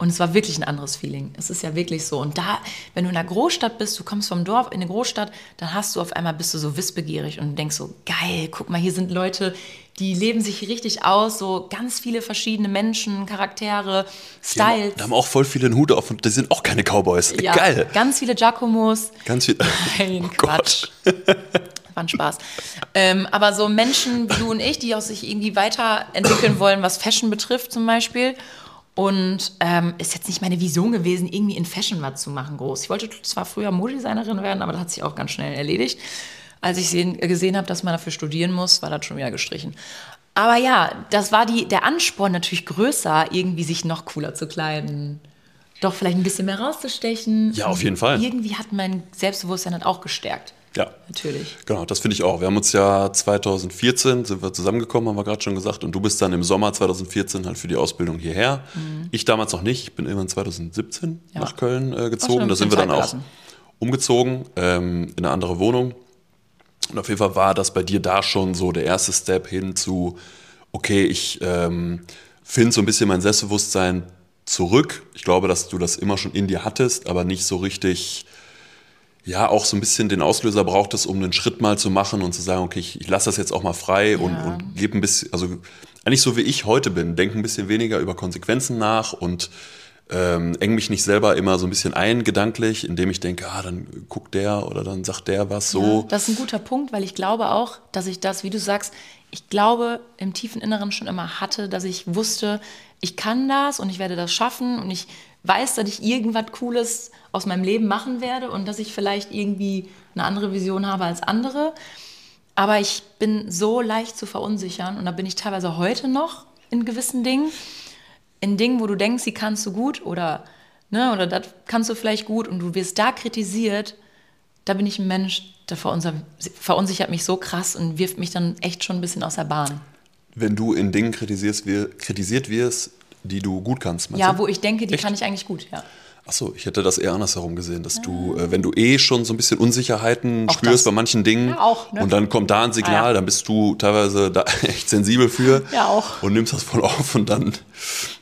Und es war wirklich ein anderes Feeling. Es ist ja wirklich so. Und da, wenn du in der Großstadt bist, du kommst vom Dorf in eine Großstadt, dann hast du auf einmal bist du so wissbegierig und denkst so, geil, guck mal, hier sind Leute, die leben sich richtig aus, so ganz viele verschiedene Menschen, Charaktere, Die Styles. da haben auch voll viele Hut auf und die sind auch keine Cowboys. Ja, Geil. Ganz viele Giacomos. Ganz viel. Nein, Oh Gott. Quatsch. War ein Spaß. Ähm, aber so Menschen wie du und ich, die auch sich irgendwie weiterentwickeln wollen, was Fashion betrifft zum Beispiel. Und ähm, ist jetzt nicht meine Vision gewesen, irgendwie in Fashion was zu machen groß. Ich wollte zwar früher Modedesignerin werden, aber das hat sich auch ganz schnell erledigt. Als ich sehen, gesehen habe, dass man dafür studieren muss, war das schon wieder gestrichen. Aber ja, das war die, der Ansporn natürlich größer, irgendwie sich noch cooler zu kleiden. Doch vielleicht ein bisschen mehr rauszustechen. Ja, auf jeden Fall. Irgendwie hat mein Selbstbewusstsein dann auch gestärkt. Ja. Natürlich. Genau, das finde ich auch. Wir haben uns ja 2014 sind wir zusammengekommen, haben wir gerade schon gesagt. Und du bist dann im Sommer 2014 halt für die Ausbildung hierher. Ich damals noch nicht. Ich bin irgendwann 2017 Mhm. Ja. nach Köln äh, gezogen. Da sind wir dann auch umgezogen ähm, in eine andere Wohnung. Und auf jeden Fall war das bei dir da schon so der erste Step hin zu, okay, ich ähm, finde so ein bisschen mein Selbstbewusstsein zurück. Ich glaube, dass du das immer schon in dir hattest, aber nicht so richtig, ja, auch so ein bisschen den Auslöser brauchtest, um einen Schritt mal zu machen und zu sagen, okay, ich, ich lasse das jetzt auch mal frei und, Ja. und lebe ein bisschen, also eigentlich so wie ich heute bin, denke ein bisschen weniger über Konsequenzen nach und ähm, eng mich nicht selber immer so ein bisschen ein gedanklich, indem ich denke, ah, dann guckt der oder dann sagt der was so. Ja, das ist ein guter Punkt, weil ich glaube auch, dass ich das, wie du sagst, ich glaube im tiefen Inneren schon immer hatte, dass ich wusste, ich kann das und ich werde das schaffen und ich weiß, dass ich irgendwas Cooles aus meinem Leben machen werde und dass ich vielleicht irgendwie eine andere Vision habe als andere. Aber ich bin so leicht zu verunsichern und da bin ich teilweise heute noch in gewissen Dingen. In Dingen, wo du denkst, die kannst du gut oder, ne, oder das kannst du vielleicht gut und du wirst da kritisiert, da bin ich ein Mensch, der verunsichert, mich so krass und wirft mich dann echt schon ein bisschen aus der Bahn. Wenn du in Dingen kritisierst, kritisiert wirst, die du gut kannst, Ja, du? wo ich denke, die Echt? kann ich eigentlich gut, ja. Achso, ich hätte das eher andersherum gesehen, dass du, äh, wenn du eh schon so ein bisschen Unsicherheiten Auch spürst das. bei manchen Dingen Ja, auch, ne? und dann kommt da ein Signal, Ah, ja. dann bist du teilweise da echt sensibel für Ja, auch. und nimmst das voll auf und dann,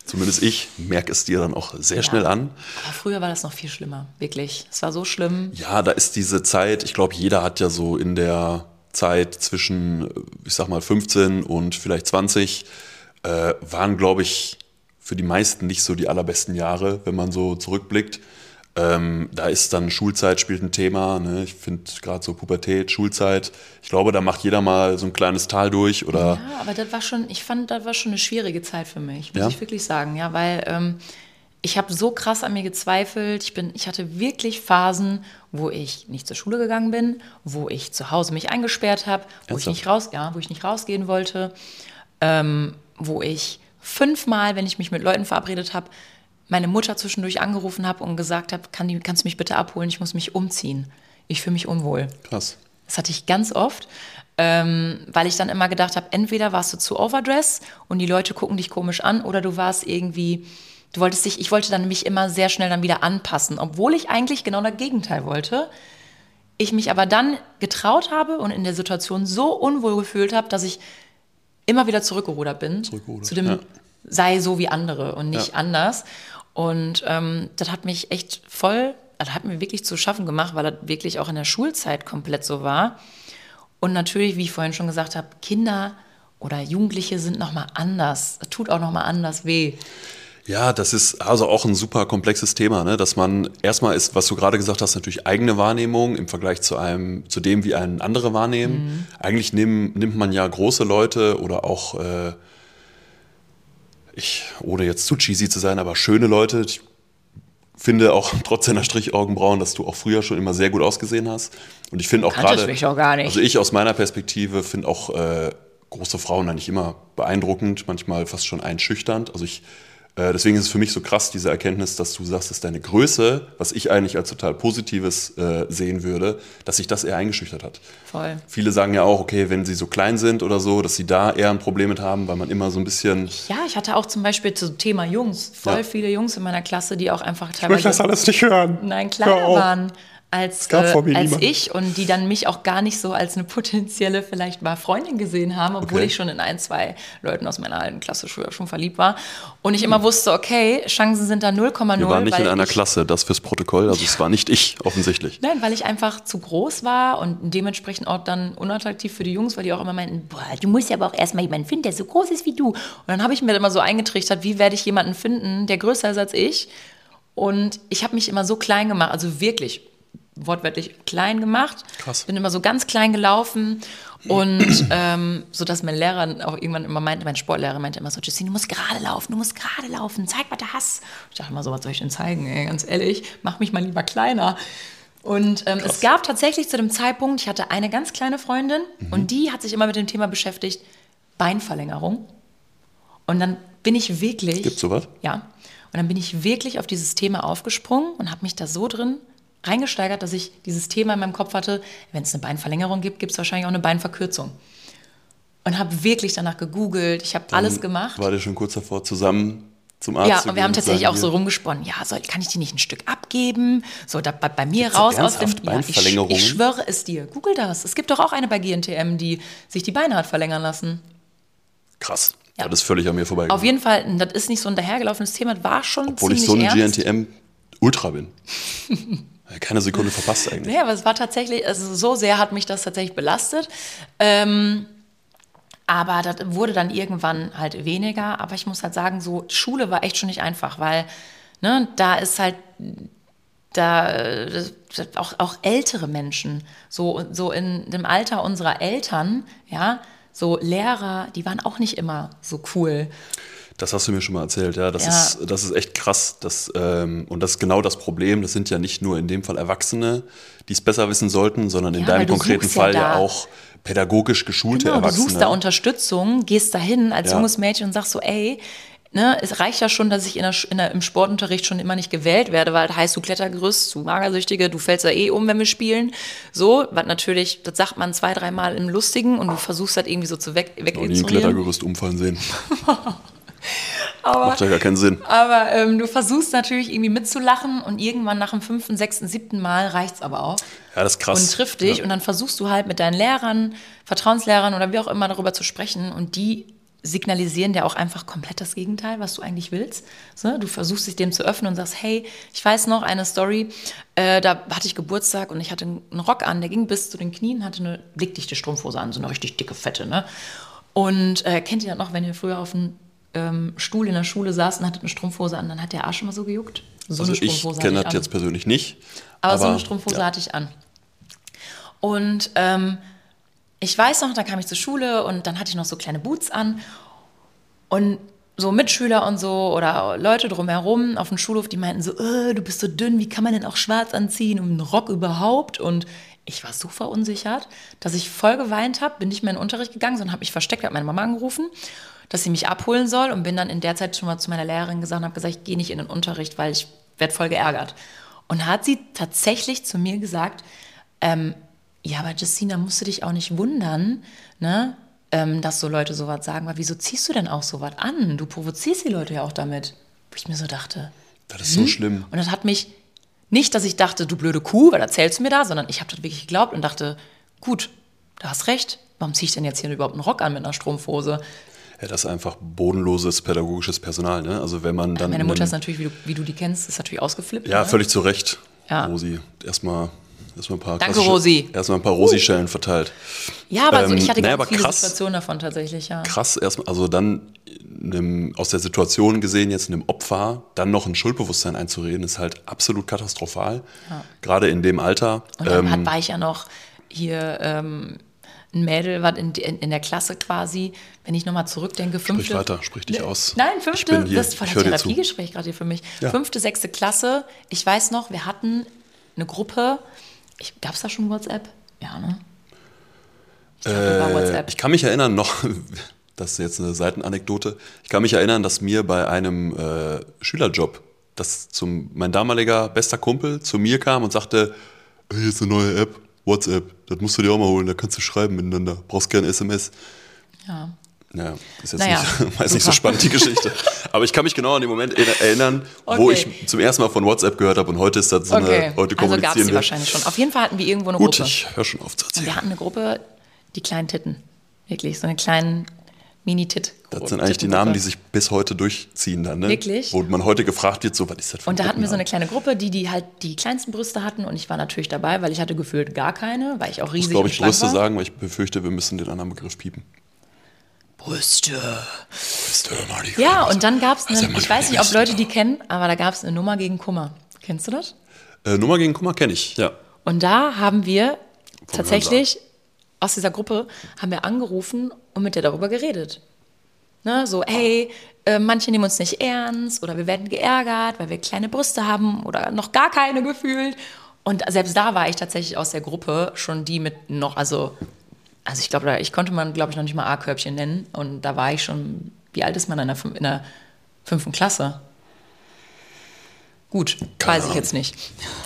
zumindest ich, merke es dir dann auch sehr schnell an. Aber früher war das noch viel schlimmer, wirklich. Es war so schlimm. Ja, da ist diese Zeit, ich glaube, jeder hat ja so in der Zeit zwischen, ich sag mal, 15 und vielleicht 20, äh, waren, glaube ich, für die meisten nicht so die allerbesten Jahre, wenn man so zurückblickt. Ähm, da ist dann Schulzeit spielt ein Thema. Ne? Ich finde gerade so Pubertät, Schulzeit. Ich glaube, da macht jeder mal so ein kleines Tal durch oder Ja, aber das war schon, ich fand, das war schon eine schwierige Zeit für mich, muss Ja? ich wirklich sagen, ja, weil ähm, ich habe so krass an mir gezweifelt. Ich bin, ich hatte wirklich Phasen, wo ich nicht zur Schule gegangen bin, wo ich zu Hause mich eingesperrt habe, wo ich Ernsthaft? nicht raus, ja, wo ich nicht rausgehen wollte, ähm, wo ich fünfmal, wenn ich mich mit Leuten verabredet habe, meine Mutter zwischendurch angerufen habe und gesagt habe, kann die, kannst du mich bitte abholen? Ich muss mich umziehen. Ich fühle mich unwohl. krass. Das hatte ich ganz oft, ähm, weil ich dann immer gedacht habe, entweder warst du zu overdress und die Leute gucken dich komisch an oder du warst irgendwie, du wolltest dich, ich wollte dann mich immer sehr schnell dann wieder anpassen, obwohl ich eigentlich genau das Gegenteil wollte. Ich mich aber dann getraut habe und in der Situation so unwohl gefühlt habe, dass ich immer wieder zurückgerudert bin Zurückgerudert, zu dem ja. sei so wie andere und nicht Ja. anders. Und ähm, das hat mich echt voll das hat mir wirklich zu schaffen gemacht, weil das wirklich auch in der Schulzeit komplett so war. Und natürlich, wie ich vorhin schon gesagt habe, Kinder oder Jugendliche sind nochmal anders. Das tut auch nochmal anders weh. Ja, das ist also auch ein super komplexes Thema, ne? dass man erstmal ist, was du gerade gesagt hast, natürlich eigene Wahrnehmung im Vergleich zu einem, zu dem, wie einen andere wahrnehmen. Mhm. Eigentlich nehm, nimmt man ja große Leute oder auch, äh, ich, ohne jetzt zu cheesy zu sein, aber schöne Leute. Ich finde auch trotz deiner Strichaugenbrauen, dass du auch früher schon immer sehr gut ausgesehen hast. Und ich finde auch gerade, also ich aus meiner Perspektive finde auch äh, große Frauen eigentlich immer beeindruckend, manchmal fast schon einschüchternd. Also ich deswegen ist es für mich so krass, diese Erkenntnis, dass du sagst, dass deine Größe, was ich eigentlich als total Positives äh, sehen würde, dass sich das eher eingeschüchtert hat. Voll. Viele sagen ja auch, okay, wenn sie so klein sind oder so, dass sie da eher ein Problem mit haben, weil man immer so ein bisschen. Ja, ich hatte auch zum Beispiel zum Thema Jungs voll ja. viele Jungs in meiner Klasse, die auch einfach teilweise. Ich möchte das alles nicht hören. Nein, kleiner waren als, äh, als ich und die dann mich auch gar nicht so als eine potenzielle vielleicht mal Freundin gesehen haben, obwohl okay. ich schon in ein, zwei Leuten aus meiner alten Klasse schon, schon verliebt war. Und ich immer wusste, okay, Chancen sind da 0,0. Wir waren nicht in einer Klasse, das fürs Protokoll, also es war nicht ich offensichtlich. Nein, weil ich einfach zu groß war und dementsprechend auch dann unattraktiv für die Jungs, weil die auch immer meinten, boah, du musst ja aber auch erstmal jemanden finden, der so groß ist wie du. Und dann habe ich mir immer so eingetrichtert, wie werde ich jemanden finden, der größer ist als ich. Und ich habe mich immer so klein gemacht, also wirklich wortwörtlich klein gemacht. Krass. Bin immer so ganz klein gelaufen und ähm, so dass mein Lehrer auch irgendwann immer meinte, mein Sportlehrer meinte immer so, Justine, du musst gerade laufen, du musst gerade laufen, zeig, was du hast. Ich dachte immer so, was soll ich denn zeigen, ey? ganz ehrlich, mach mich mal lieber kleiner. Und ähm, es gab tatsächlich zu dem Zeitpunkt, ich hatte eine ganz kleine Freundin mhm. und die hat sich immer mit dem Thema beschäftigt, Beinverlängerung. Und dann bin ich wirklich. Gibt sowas? Ja. Und dann bin ich wirklich auf dieses Thema aufgesprungen und habe mich da so drin reingesteigert, dass ich dieses Thema in meinem Kopf hatte, wenn es eine Beinverlängerung gibt, gibt es wahrscheinlich auch eine Beinverkürzung. Und habe wirklich danach gegoogelt, ich habe alles gemacht. War der schon kurz davor zusammen zum Arzt Ja, und wir haben tatsächlich auch so rumgesponnen, ja, soll, kann ich die nicht ein Stück abgeben? So, da, bei, bei mir Gibt's raus aus dem... Ja, ich, ich schwöre es dir, google das. Es gibt doch auch eine bei GNTM, die sich die Beine hat verlängern lassen. Krass. Ja. Das ist völlig an mir vorbei. Auf jeden Fall, das ist nicht so ein dahergelaufenes Thema, das war schon Obwohl ziemlich ich so ein GNTM-Ultra bin. Keine Sekunde verpasst eigentlich. Ja, aber es war tatsächlich, also so sehr hat mich das tatsächlich belastet. Ähm, aber das wurde dann irgendwann halt weniger. Aber ich muss halt sagen, so Schule war echt schon nicht einfach, weil ne, da ist halt da auch, auch ältere Menschen, so, so in dem Alter unserer Eltern, ja, so Lehrer, die waren auch nicht immer so cool. Das hast du mir schon mal erzählt, ja. Das, ja. Ist, das ist echt krass. Das, ähm, und das ist genau das Problem. Das sind ja nicht nur in dem Fall Erwachsene, die es besser wissen sollten, sondern in ja, deinem konkreten Fall ja, ja, auch pädagogisch geschulte genau, Erwachsene. Du suchst da Unterstützung, gehst da hin als junges Mädchen und sagst so, ey, Ne, es reicht ja schon, dass ich in der, in der, im Sportunterricht schon immer nicht gewählt werde, weil das heißt, du Klettergerüst, du Magersüchtige, du fällst da eh um, wenn wir spielen. So, was natürlich, das sagt man zwei, dreimal im Lustigen und du versuchst das irgendwie so zu weg, weg nie ein Klettergerüst umfallen sehen. aber, Macht ja gar keinen Sinn. Aber ähm, du versuchst natürlich irgendwie mitzulachen und irgendwann nach dem fünften, sechsten, siebten Mal reicht es aber auch. Ja, das ist krass. Und trifft dich ja. und dann versuchst du halt mit deinen Lehrern, Vertrauenslehrern oder wie auch immer darüber zu sprechen und die signalisieren dir auch einfach komplett das Gegenteil, was du eigentlich willst. So, du versuchst dich dem zu öffnen und sagst, hey, ich weiß noch eine Story, äh, da hatte ich Geburtstag und ich hatte einen Rock an, der ging bis zu den Knien, hatte eine blickdichte Strumpfhose an, so eine richtig dicke, fette, ne? Und äh, kennt ihr das noch, wenn ihr früher auf dem ähm, Stuhl in der Schule saß und hatte eine Strumpfhose an, dann hat der Arsch immer so gejuckt. So also eine Strumpfhose ich kenne das jetzt persönlich nicht. Aber, aber so eine Strumpfhose ja. hatte ich an. Und ähm, ich weiß noch, da kam ich zur Schule und dann hatte ich noch so kleine Boots an. Und so Mitschüler und so oder Leute drumherum auf dem Schulhof, die meinten so, äh, du bist so dünn, wie kann man denn auch schwarz anziehen und einen Rock überhaupt? Und ich war so verunsichert, dass ich voll geweint habe, bin nicht mehr in den Unterricht gegangen, sondern habe mich versteckt, habe meine Mama angerufen, dass sie mich abholen soll und bin dann in der Zeit schon mal zu meiner Lehrerin gesagt und habe gesagt, ich gehe nicht in den Unterricht, weil ich werde voll geärgert. Und hat sie tatsächlich zu mir gesagt, ähm, ja, aber Justina, musst du dich auch nicht wundern, ne, ähm, dass so Leute sowas sagen, weil wieso ziehst du denn auch sowas an? Du provozierst die Leute ja auch damit. Wo ich mir so dachte. Das ist hm? so schlimm. Und das hat mich nicht, dass ich dachte, du blöde Kuh, weil erzählst du mir da, sondern ich habe das wirklich geglaubt und dachte, gut, du hast recht. Warum ziehe ich denn jetzt hier überhaupt einen Rock an mit einer Strumpfhose? Ja, das ist einfach bodenloses pädagogisches Personal. Ne? Also wenn man dann meine Mutter ist natürlich, wie du, wie du, die kennst, ist natürlich ausgeflippt. Ja, ne? völlig zu Recht. Ja. Rosi. Erstmal erstmal ein paar Danke, Rosi. Erstmal ein paar Rosi-Schellen verteilt. Ja, aber so, Ähm, ich hatte naja, ganz viele krass. Situationen davon tatsächlich, ja. Krass erstmal, also dann in einem, aus der Situation gesehen, jetzt einem Opfer, dann noch ein Schuldbewusstsein einzureden, ist halt absolut katastrophal. Gerade in dem Alter. Und dann Ähm, hat, war ich ja noch hier ähm, ein Mädel, was in, in, in der Klasse quasi, wenn ich nochmal zurückdenke, fünfte. Sprich weiter, sprich dich aus. Nein, Ich fünfte, bin hier, das ich dir zu. Therapiegespräch gerade hier für mich. Ja. Fünfte, sechste Klasse, ich weiß noch, wir hatten eine Gruppe, gab es da schon WhatsApp? Ja, ne? Ich glaub, war Äh, WhatsApp. ich kann mich erinnern noch, das ist jetzt eine Seitenanekdote, ich kann mich erinnern, dass mir bei einem äh, Schülerjob, dass zum, mein damaliger bester Kumpel zu mir kam und sagte, "Ey, hier ist eine neue App, WhatsApp, das musst du dir auch mal holen, da kannst du schreiben miteinander, brauchst gerne SMS. Ja. Ja, ist jetzt Naja, nicht, weiß nicht so spannend, die Geschichte. Aber ich kann mich genau an den Moment er- erinnern, wo Okay. ich zum ersten Mal von WhatsApp gehört habe und heute ist das so Okay, eine, heute also gab es kommunizieren die wir. wahrscheinlich schon. Auf jeden Fall hatten wir irgendwo eine Gut, Gruppe. ich höre schon auf zu Und erzählen. wir hatten eine Gruppe, die kleinen Titten. Wirklich, so eine kleinen Mini-Tit. Das sind eigentlich die Namen, die sich bis heute durchziehen dann, ne? Wirklich? Wo man heute gefragt wird, so, was ist das für ein Und da hatten wir so eine kleine Gruppe, die, die halt die kleinsten Brüste hatten und ich war natürlich dabei, weil ich hatte gefühlt gar keine, weil ich auch Ich muss, riesig glaube und ich, Brüste war. sagen, weil ich befürchte, wir müssen den anderen Begriff piepen. Brüste. Brüste, Mardi Ja, Gras. und dann gab es eine, ich weiß nicht, ob. Leute die kennen, aber da gab es eine Nummer gegen Kummer. Kennst du das? Äh, Nummer gegen Kummer kenne ich, ja. Und da haben wir Vom tatsächlich aus dieser Gruppe haben wir angerufen und mit der darüber geredet. Ne, so, hey, äh, manche nehmen uns nicht ernst oder wir werden geärgert, weil wir kleine Brüste haben oder noch gar keine gefühlt. Und selbst da war ich tatsächlich aus der Gruppe schon die mit noch, also, also ich glaube, da- ich konnte man, glaube ich, noch nicht mal A-Körbchen nennen. Und da war ich schon, wie alt ist man in der, in der fünften Klasse? Gut, Keine weiß ich Ahnung. jetzt nicht.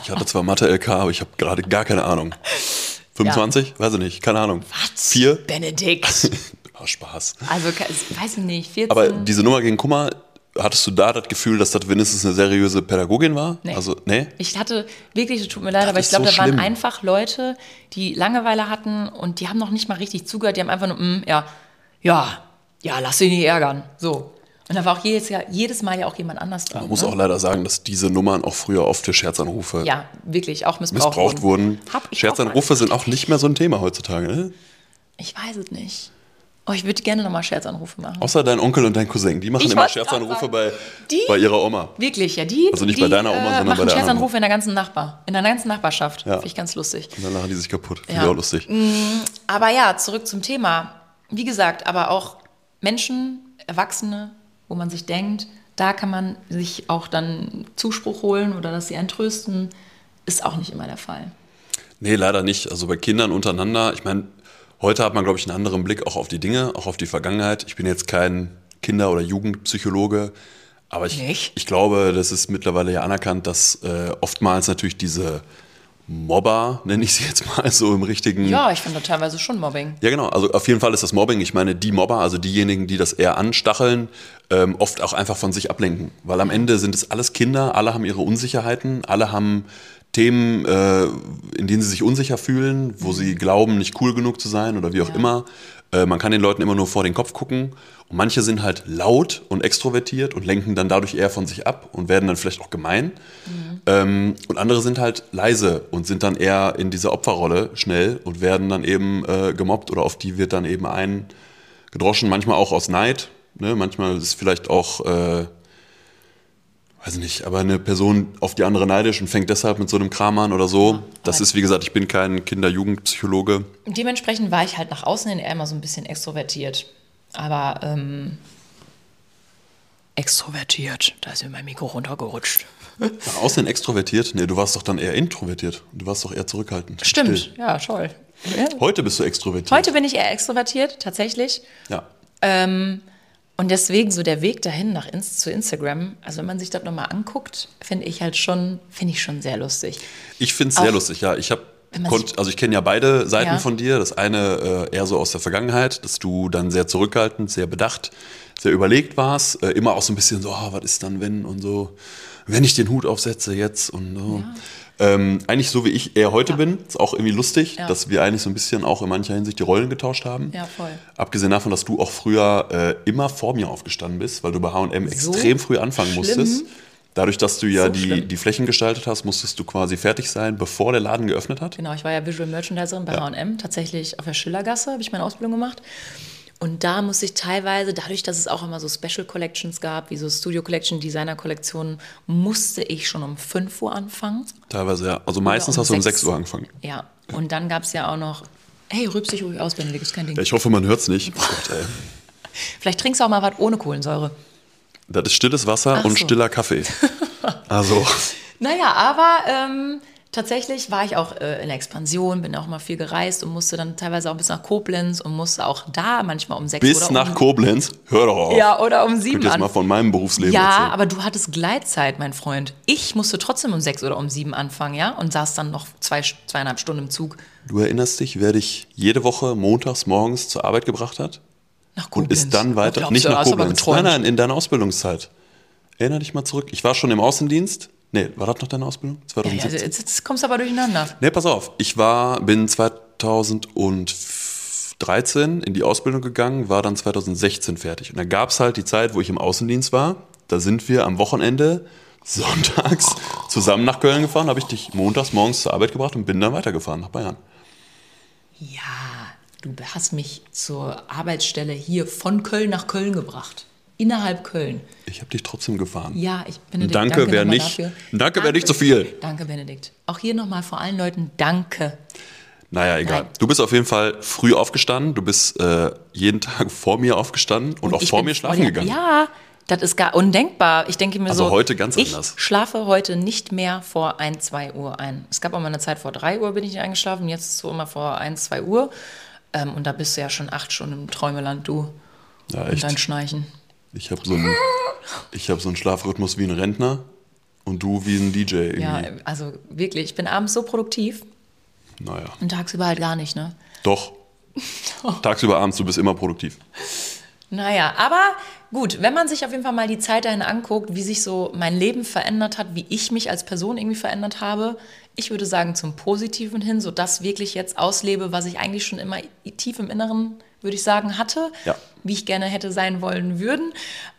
Ich hatte zwar Mathe-LK, aber ich habe gerade gar keine Ahnung. 25? Weiß ich nicht, keine Ahnung. Was? Vier? Benedikt. Ah, Spaß. Also, weiß ich nicht, 14. Aber diese Nummer gegen Kummer, hattest du da das Gefühl, dass das wenigstens eine seriöse Pädagogin war? Nee. Also, nee? Ich hatte wirklich, es tut mir leid, Das aber ich glaube, so da waren schlimm. einfach Leute, die Langeweile hatten und die haben noch nicht mal richtig zugehört. Die haben einfach nur, mm, ja, ja, ja, lass dich nicht ärgern. So. Und da war auch jedes, Jahr, jedes Mal ja auch jemand anders dran. Man muss ne? auch leider sagen, dass diese Nummern auch früher oft für Scherzanrufe Ja, wirklich, auch missbraucht, missbraucht wurden. Auch Scherzanrufe mal- sind auch nicht mehr so ein Thema heutzutage. Ne? Ich weiß es nicht. Oh, ich würde gerne nochmal Scherzanrufe machen. Außer dein Onkel und dein Cousin. Die machen Ich immer Scherzanrufe bei, Die? bei ihrer Oma. Wirklich, ja, die. Also nicht die, bei deiner Oma, sondern bei der. Scherzanrufe in der ganzen Nachbar, in der ganzen Nachbarschaft. Ja. Finde ich ganz lustig. Und dann lachen die sich kaputt. Finde Ja. ich auch lustig. Aber ja, zurück zum Thema. Wie gesagt, aber auch Menschen, Erwachsene, wo man sich denkt, da kann man sich auch dann Zuspruch holen oder dass sie einen trösten, ist auch nicht immer der Fall. Nee, leider nicht. Also bei Kindern untereinander, ich meine, heute hat man, glaube ich, einen anderen Blick auch auf die Dinge, auch auf die Vergangenheit. Ich bin jetzt kein Kinder- oder Jugendpsychologe, aber ich, Nicht? ich glaube, das ist mittlerweile ja anerkannt, dass äh, oftmals natürlich diese Mobber, nenne ich sie jetzt mal so im richtigen Ja, ich finde teilweise schon Mobbing. Ja, genau. Also auf jeden Fall ist das Mobbing. Ich meine, die Mobber, also diejenigen, die das eher anstacheln, ähm, oft auch einfach von sich ablenken. Weil am Ende sind es alles Kinder, alle haben ihre Unsicherheiten, alle haben Themen, äh, in denen sie sich unsicher fühlen, wo sie glauben, nicht cool genug zu sein oder wie auch immer. Äh, man kann den Leuten immer nur vor den Kopf gucken. Und manche sind halt laut und extrovertiert und lenken dann dadurch eher von sich ab und werden dann vielleicht auch gemein. Ähm, und andere sind halt leise und sind dann eher in dieser Opferrolle schnell und werden dann eben äh, gemobbt oder auf die wird dann eben ein gedroschen, manchmal auch aus Neid. Ne? Manchmal ist vielleicht auch, äh, weiß nicht, aber eine Person auf die andere neidisch und fängt deshalb mit so einem Kram an oder so. das aber- ist, wie gesagt, ich bin kein Kinder-Jugendpsychologe. Und dementsprechend war ich halt nach außen hin eher immer so ein bisschen extrovertiert. Aber ähm, extrovertiert, da ist mir mein Mikro runtergerutscht. Nach außen hin extrovertiert? Nee, du warst doch dann eher introvertiert. Du warst doch eher zurückhaltend. Stimmt, Still. ja, toll. Ja. Heute bist du extrovertiert. Heute bin ich eher extrovertiert, tatsächlich. Ja. Und deswegen so der Weg dahin nach Inst zu Instagram, also wenn man sich das nochmal anguckt, finde ich halt schon, finde ich schon sehr lustig. Ich finde es sehr lustig, ja. Ich habe also ich kenne ja beide Seiten Ja. von dir. Das eine äh, eher so aus der Vergangenheit, dass du dann sehr zurückhaltend, sehr bedacht, sehr überlegt warst, äh, immer auch so ein bisschen so, ah, was ist dann wenn und so, wenn ich den Hut aufsetze jetzt und so. Ähm, eigentlich so wie ich eher heute bin, ist auch irgendwie lustig, Ja. dass wir eigentlich so ein bisschen auch in mancher Hinsicht die Rollen getauscht haben. Ja, voll. Abgesehen davon, dass du auch früher äh, immer vor mir aufgestanden bist, weil du bei H&M So extrem früh anfangen schlimm? musstest. Dadurch, dass du ja So die, schlimm. die Flächen gestaltet hast, musstest du quasi fertig sein, bevor der Laden geöffnet hat. Genau, ich war ja Visual Merchandiserin bei Ja. H&M, tatsächlich auf der Schillergasse habe ich meine Ausbildung gemacht. Und da musste ich teilweise, dadurch, dass es auch immer so Special Collections gab, wie so Studio Collection, Designer Kollektionen, musste ich schon um 5 Uhr anfangen. Teilweise, ja. Also meistens um hast du um sechs. 6 Uhr angefangen. Ja, und dann gab es ja auch noch, hey, rübs dich ruhig aus, Benedikt, ist kein Ding. Ja, ich hoffe, man hört es nicht. Oh Gott, ey. Vielleicht trinkst du auch mal was ohne Kohlensäure. Das ist stilles Wasser Ach und so. stiller Kaffee. Also, Naja, aber ähm, tatsächlich war ich auch äh, in der Expansion, bin auch mal viel gereist und musste dann teilweise auch bis nach Koblenz und musste auch da manchmal um sechs bis nach um, Koblenz, hör doch auf. Ja, oder um ich sieben könnte jetzt mal von meinem Berufsleben Ja, erzählen. aber du hattest Gleitzeit, mein Freund. Ich musste trotzdem um sechs oder um sieben anfangen, ja, und saß dann noch zwei, zweieinhalb Stunden im Zug Du erinnerst dich, wer dich jede Woche montags morgens zur Arbeit gebracht hat? nach Und Koblenz. ist dann weiter, Glaubst nicht nach Koblenz. Nein, nein, in deiner Ausbildungszeit. Erinner dich mal zurück. Ich war schon im Außendienst. Nee, war das noch deine Ausbildung? Ja, 2017? also jetzt, jetzt kommst du aber durcheinander. Nee, pass auf. Ich war, bin 2013 in die Ausbildung gegangen, war dann 2016 fertig. Und da gab es halt die Zeit, wo ich im Außendienst war. Da sind wir am Wochenende sonntags zusammen nach Köln gefahren, habe ich dich montags morgens zur Arbeit gebracht und bin dann weitergefahren nach Bayern. Ja, du hast mich zur Arbeitsstelle hier von Köln nach Köln gebracht. Innerhalb Köln. Ich habe dich trotzdem gefahren. Ja, ich Benedikt, Danke, danke wer nicht- Dafür. Danke, wer nicht so viel. Danke, Benedikt. Auch hier nochmal vor allen Leuten Danke. Naja, egal. Nein. Du bist auf jeden Fall früh aufgestanden. Du bist äh, jeden Tag vor mir aufgestanden und, auch ich vor bin mir schlafen dir- gegangen. Ja, das ist gar undenkbar. Ich denke mir Also so. heute ganz ich anders. schlafe heute nicht mehr vor 1, 2 Uhr ein. Es gab auch mal eine Zeit vor 3 Uhr bin ich nicht eingeschlafen, jetzt so immer vor 1, 2 Uhr. Ähm, und da bist du ja schon acht Stunden im Träumeland, du. Ja, Und echt. dein Schnarchen. Ich habe so, einen- ich hab so einen Schlafrhythmus wie ein Rentner und du wie ein DJ irgendwie. Ja, also wirklich, ich bin abends so produktiv Naja, und tagsüber halt gar nicht, ne? doch. Tagsüber, abends, du bist immer produktiv. Naja, aber gut, wenn man sich auf jeden Fall mal die Zeit dahin anguckt, wie sich so mein Leben verändert hat, wie ich mich als Person irgendwie verändert habe, ich würde sagen zum Positiven hin, so das wirklich jetzt auslebe, was ich eigentlich schon immer tief im Inneren, würde ich sagen, hatte, Ja. wie ich gerne hätte sein wollen würden,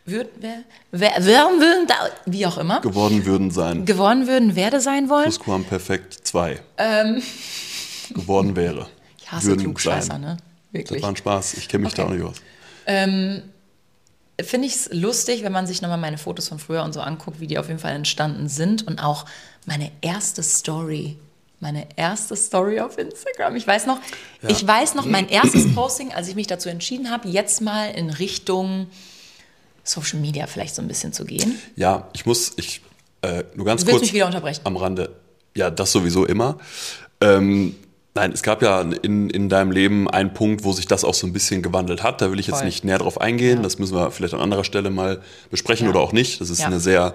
würd, wer, wer, werden würden, wie auch immer, Geworden würden sein. geworden würden, werde sein wollen. Plusquamperfekt 2. Geworden wäre. Ähm. Ich hasse Würden Klugscheißer, ne? Das Wirklich. war ein Spaß. Ich kenne mich da auch Okay. nicht aus. finde ich es lustig, wenn man sich nochmal meine Fotos von früher und so anguckt, wie die auf jeden Fall entstanden sind und auch meine erste Story. Meine erste Story auf Instagram. Ich weiß noch, ich weiß noch mein erstes Posting, als ich mich dazu entschieden habe, jetzt mal in Richtung Social Media vielleicht so ein bisschen zu gehen. Ja, ich muss, ich, äh, nur ganz Du willst kurz mich wieder unterbrechen. am Rande. Ja, das sowieso immer. Ähm, nein, es gab ja in, in deinem Leben einen Punkt, wo sich das auch so ein bisschen gewandelt hat. Da will ich jetzt Voll. nicht näher drauf eingehen. Das müssen wir vielleicht an anderer Stelle mal besprechen Ja. oder auch nicht. Das ist Ja. eine sehr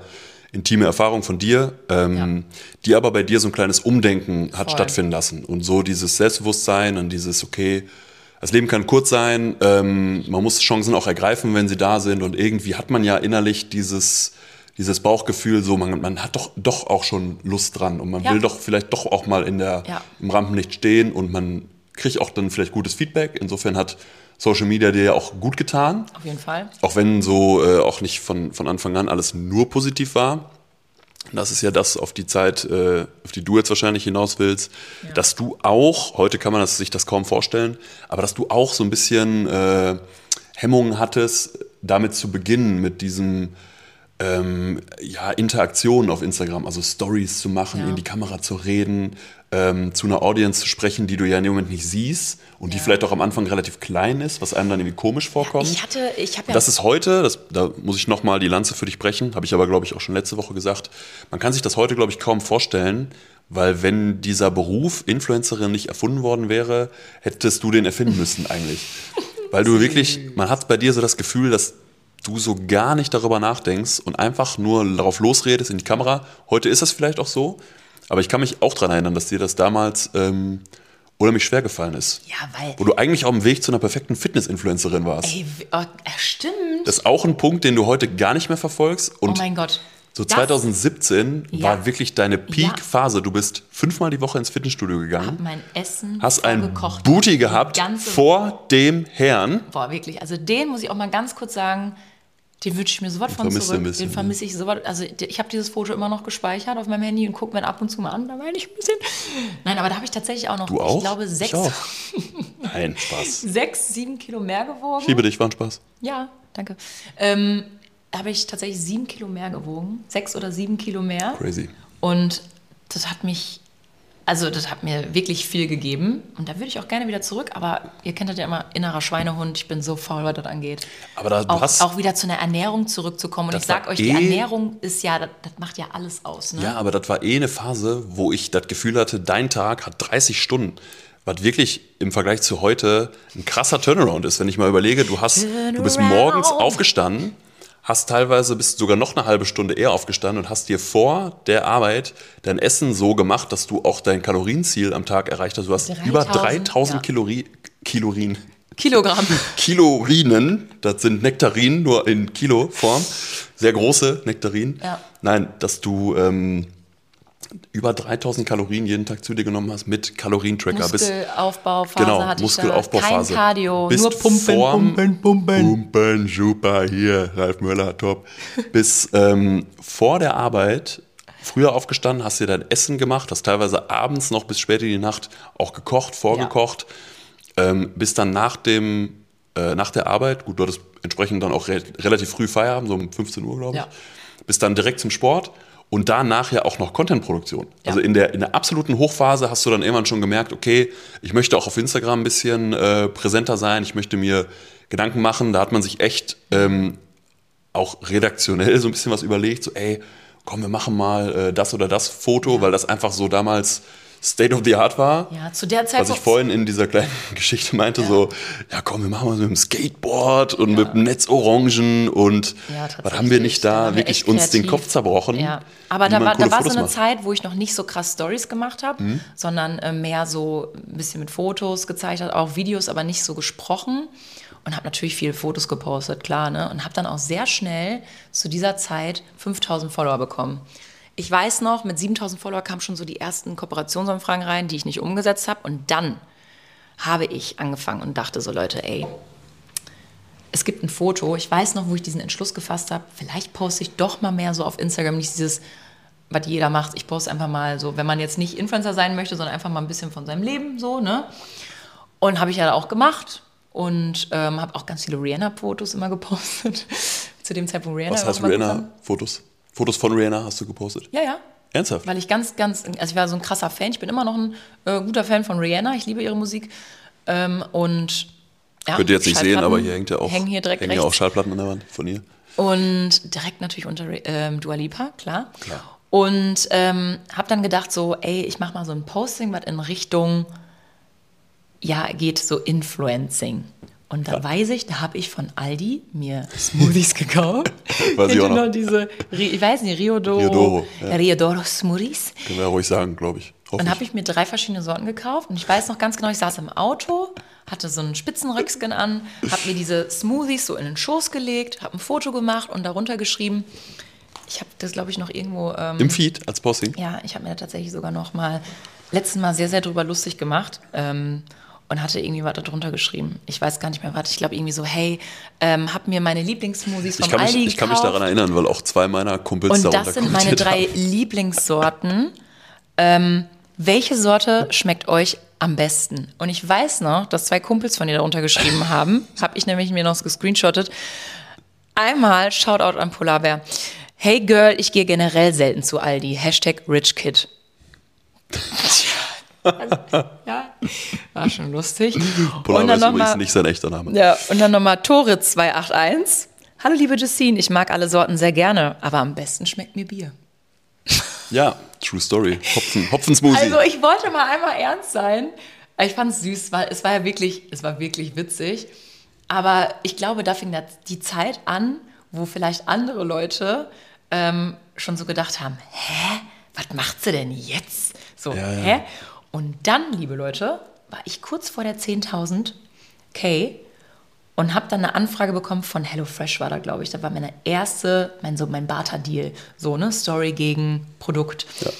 intime Erfahrung von dir, ähm, die aber bei dir so ein kleines Umdenken hat Voll. stattfinden lassen. Und so dieses Selbstbewusstsein und dieses, okay, das Leben kann kurz sein, ähm, man muss Chancen auch ergreifen, wenn sie da sind. Und irgendwie hat man ja innerlich dieses, dieses Bauchgefühl, so man, man hat doch, doch auch schon Lust dran und man Ja. will doch vielleicht doch auch mal in der, Ja. im Rampenlicht stehen und man kriegt auch dann vielleicht gutes Feedback. Insofern hat Social Media dir ja auch gut getan. Auf jeden Fall. Auch wenn so äh, auch nicht von, von Anfang an alles nur positiv war. Das ist ja das auf die Zeit, äh, auf die du jetzt wahrscheinlich hinaus willst, dass du auch, heute kann man das, sich das kaum vorstellen, aber dass du auch so ein bisschen äh, Hemmungen hattest, damit zu beginnen, mit diesem ähm, ja, Interaktionen auf Instagram, also Stories zu machen, Ja. in die Kamera zu reden, ähm, zu einer Audience zu sprechen, die du ja in dem Moment nicht siehst und die vielleicht auch am Anfang relativ klein ist, was einem dann irgendwie komisch vorkommt. Ich hatte, ich habe ja. Das ist heute, das, da muss ich nochmal die Lanze für dich brechen, habe ich aber, glaube ich, auch schon letzte Woche gesagt. Man kann sich das heute, glaube ich, kaum vorstellen, weil wenn dieser Beruf Influencerin nicht erfunden worden wäre, hättest du den erfinden müssen eigentlich. Weil du wirklich, man hat bei dir so das Gefühl, dass du so gar nicht darüber nachdenkst und einfach nur darauf losredest in die Kamera. Heute ist das vielleicht auch so, aber ich kann mich auch daran erinnern, dass dir das damals ähm, unheimlich schwer gefallen ist. ja, weil. Wo du eigentlich auf dem Weg zu einer perfekten Fitness-Influencerin warst. Ey, oh, äh, stimmt. Das ist auch ein Punkt, den du heute gar nicht mehr verfolgst. oh Und mein Gott. So Das 2017 Ja. war wirklich deine Peak-Phase. Du bist fünfmal die Woche ins Fitnessstudio gegangen, hab mein Essen hast ein vorgekocht. Booty gehabt vor dem Herrn. Boah, wirklich. Also den muss ich auch mal ganz kurz sagen. Den wünsche ich mir sowas von zurück. bisschen, den vermisse ich sowas. Also ich habe dieses Foto immer noch gespeichert auf meinem Handy und gucke mir ab und zu mal an. Da meine ich ein bisschen. Nein, aber da habe ich tatsächlich auch noch, Du auch? ich glaube, sechs, Ich auch. Nein, Spaß. sechs, sieben Kilo mehr gewogen. Ich liebe dich, war ein Spaß. Ja, danke. Ähm, habe ich tatsächlich sieben Kilo mehr gewogen. Sechs oder sieben Kilo mehr. Crazy. Und das hat mich, also das hat mir wirklich viel gegeben. Und da würde ich auch gerne wieder zurück. Aber ihr kennt das ja immer, innerer Schweinehund. Ich bin so faul, was das angeht. Aber da, du Auch, hast. auch wieder zu einer Ernährung zurückzukommen. Und ich sag war euch, die eh- Ernährung ist ja, das, das macht ja alles aus. Ne? Ja, aber das war eh eine Phase, wo ich das Gefühl hatte, dein Tag hat 30 Stunden. Was wirklich im Vergleich zu heute ein krasser Turnaround ist. Wenn ich mal überlege, du hast, du bist Turnaround. morgens aufgestanden, hast teilweise bist sogar noch eine halbe Stunde eher aufgestanden und hast dir vor der Arbeit dein Essen so gemacht, dass du auch dein Kalorienziel am Tag erreicht hast. Du hast 3000, über 3000 ja. Kalori Kalorien. Kilogramm. Kilorinen, das sind Nektarinen, nur in Kiloform, sehr große Nektarinen. Ja. Nein, dass du ähm, über 3000 Kalorien jeden Tag zu dir genommen hast mit Kalorientracker. bis Muskelaufbauphase genau, hatte Muskelaufbauphase. Kein Cardio, Bist nur Pumpen, vorm- Pumpen, Pumpen. Pumpen, super, hier, Ralf Möller, top. Bis ähm, vor der Arbeit früher aufgestanden, hast dir dein Essen gemacht, hast teilweise abends noch bis spät in die Nacht auch gekocht, vorgekocht. Ähm, bis dann nach dem, äh, nach der Arbeit, gut, du hattest entsprechend dann auch re relativ früh Feierabend, so um 15 Uhr, glaube ich. Ja. Bis dann direkt zum Sport und danach ja auch noch Contentproduktion. Ja. Also in der, in der absoluten Hochphase hast du dann irgendwann schon gemerkt, okay, ich möchte auch auf Instagram ein bisschen äh, präsenter sein, ich möchte mir Gedanken machen. Da hat man sich echt ähm, auch redaktionell so ein bisschen was überlegt, so ey, komm, wir machen mal äh, das oder das Foto, weil das einfach so damals State of the Art war. Ja, zu der Zeit. Was ich vorhin in dieser kleinen Geschichte meinte, so, ja komm, wir machen mal so mit dem Skateboard und mit dem Netzorangen und Ja, was haben wir nicht. Da wir wirklich uns den. Kopf zerbrochen? Ja, aber da war, da war so eine macht. Mhm. Zeit, wo ich noch nicht so krass Stories gemacht habe, sondern äh, mehr so ein bisschen mit Fotos gezeigt habe, auch Videos, aber nicht so gesprochen. Und habe natürlich viele Fotos gepostet, klar, ne? Und habe dann auch sehr schnell zu dieser Zeit 5000 Follower bekommen. Ich weiß noch, mit 7000 Follower kamen schon so die ersten Kooperationsanfragen rein, die ich nicht umgesetzt habe. Und dann habe ich angefangen und dachte so, Leute, ey, es gibt ein Foto, ich weiß noch, wo ich diesen Entschluss gefasst habe, vielleicht poste ich doch mal mehr so auf Instagram, nicht dieses, was jeder macht, ich poste einfach mal so, wenn man jetzt nicht Influencer sein möchte, sondern einfach mal ein bisschen von seinem Leben so, ne? Und habe ich ja auch gemacht und ähm, habe auch ganz viele Rihanna-Fotos immer gepostet. Zu dem Zeitpunkt Rihanna. Was heißt. Rihanna-Fotos? Fotos von Rihanna hast du gepostet? Ja, ja. Ernsthaft? Weil ich ganz, ganz, also ich war so ein krasser Fan. Ich bin immer noch ein äh, guter Fan von Rihanna. Ich liebe ihre Musik. Ähm, und ja, Könnt ihr jetzt nicht sehen, aber hier hängt ja auch, Hängen hier direkt hängen ja auch Schallplatten an der Wand von ihr. Und direkt natürlich unter ähm, Dua Lipa, klar. Klar. Und ähm, habe dann gedacht so, ey, ich mache mal so ein Posting, was in Richtung, ja, geht so Influencing. Und dann weiß ich, da habe ich von Aldi mir Smoothies gekauft. Weiß ich auch noch. noch diese, ich weiß nicht, Riodoro, Riodoro, ja. Riodoro Smoothies. Können wir ja ruhig sagen, glaube ich. Hoffe Und ich. habe ich mir drei verschiedene Sorten gekauft. Und ich weiß noch ganz genau, ich saß im Auto, hatte so einen Spitzenröckskin an, habe mir diese Smoothies so in den Schoß gelegt, habe ein Foto gemacht und darunter geschrieben, ich habe das, glaube ich, noch irgendwo... Ähm, Im Feed als Posting? ja, ich habe mir da tatsächlich sogar noch mal letztes Mal sehr, sehr drüber lustig gemacht. Ähm, und hatte irgendwie was darunter geschrieben. Ich weiß gar nicht mehr, was. Ich glaube irgendwie so, hey, ähm, hab mir meine Lieblingssmoothies vom Ich kann, mich, Aldi ich kann mich daran erinnern, weil auch zwei meiner Kumpels Und darunter das sind meine drei haben. Lieblingssorten. Ähm, welche Sorte schmeckt euch am besten? Und ich weiß noch, dass zwei Kumpels von dir darunter geschrieben haben. Habe ich nämlich mir noch gescreenshottet. Einmal Shoutout an Polarbär. Hey Girl, ich gehe generell selten zu Aldi. Hashtag RichKid. ja, war schon lustig. Polar und dann ist übrigens nicht sein echter Name. ja, und dann nochmal Tore 281. Hallo liebe Justine, ich mag alle Sorten sehr gerne, aber am besten schmeckt mir Bier. Ja, True Story. Hopfen, Hopfensmoothie. Also ich wollte mal einmal ernst sein. Ich fand es süß, weil es war ja wirklich, es war wirklich witzig. Aber ich glaube, da fing die Zeit an, wo vielleicht andere Leute ähm, schon so gedacht haben, hä, was macht sie denn jetzt? So, Ja, ja. hä? Und dann, liebe Leute, war ich kurz vor der 10.000 K und habe dann eine Anfrage bekommen von HelloFresh war da, glaube ich. Da war meine erste, mein, so mein Barter-Deal. So, ne? Story gegen Produkt. Ja.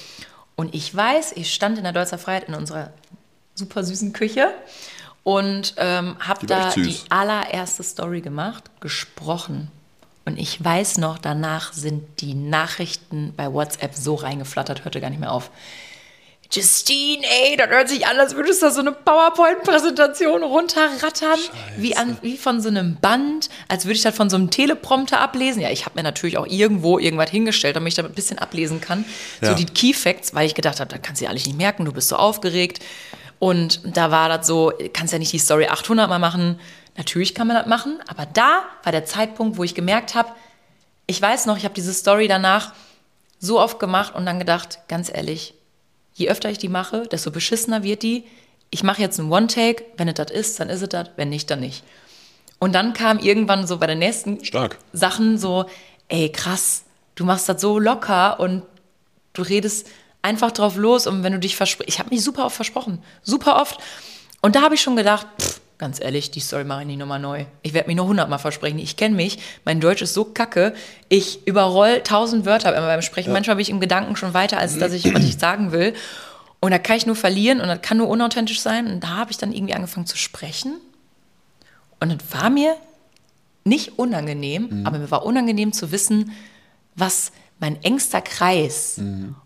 Und ich weiß, ich stand in der Deutzer Freiheit in unserer super süßen Küche und ähm, habe da die allererste Story gemacht, gesprochen. Und ich weiß noch, danach sind die Nachrichten bei WhatsApp so reingeflattert, hörte gar nicht mehr auf. Justine, ey, das hört sich an, als würdest du so eine PowerPoint-Präsentation runterrattern, wie, an, wie von so einem Band, als würde ich das von so einem Teleprompter ablesen. Ja, ich habe mir natürlich auch irgendwo irgendwas hingestellt, damit ich da ein bisschen ablesen kann. Ja. So die Key Facts, weil ich gedacht habe, da kannst du ja alles nicht merken, du bist so aufgeregt. Und da war das so, kannst ja nicht die Story 800 Mal machen. Natürlich kann man das machen, aber da war der Zeitpunkt, wo ich gemerkt habe, ich weiß noch, ich habe diese Story danach so oft gemacht und dann gedacht, ganz ehrlich, je öfter ich die mache, desto beschissener wird die. Ich mache jetzt einen One-Take, wenn es das ist, dann ist es das, wenn nicht, dann nicht. Und dann kam irgendwann so bei den nächsten Stark. Sachen so, ey, krass, du machst das so locker und du redest einfach drauf los und wenn du dich versprichst, ich habe mich super oft versprochen, super oft. Und da habe ich schon gedacht, pff, ganz ehrlich, die Story mache ich nicht nochmal neu. Ich werde mich nur hundertmal versprechen. Ich kenne mich, mein Deutsch ist so kacke, ich überroll tausend Wörter immer beim Sprechen. Manchmal bin ich im Gedanken schon weiter, als dass ich, was ich sagen will. Und da kann ich nur verlieren und das kann nur unauthentisch sein. Und da habe ich dann irgendwie angefangen zu sprechen. Und es war mir nicht unangenehm, aber mir war unangenehm zu wissen, was mein engster Kreis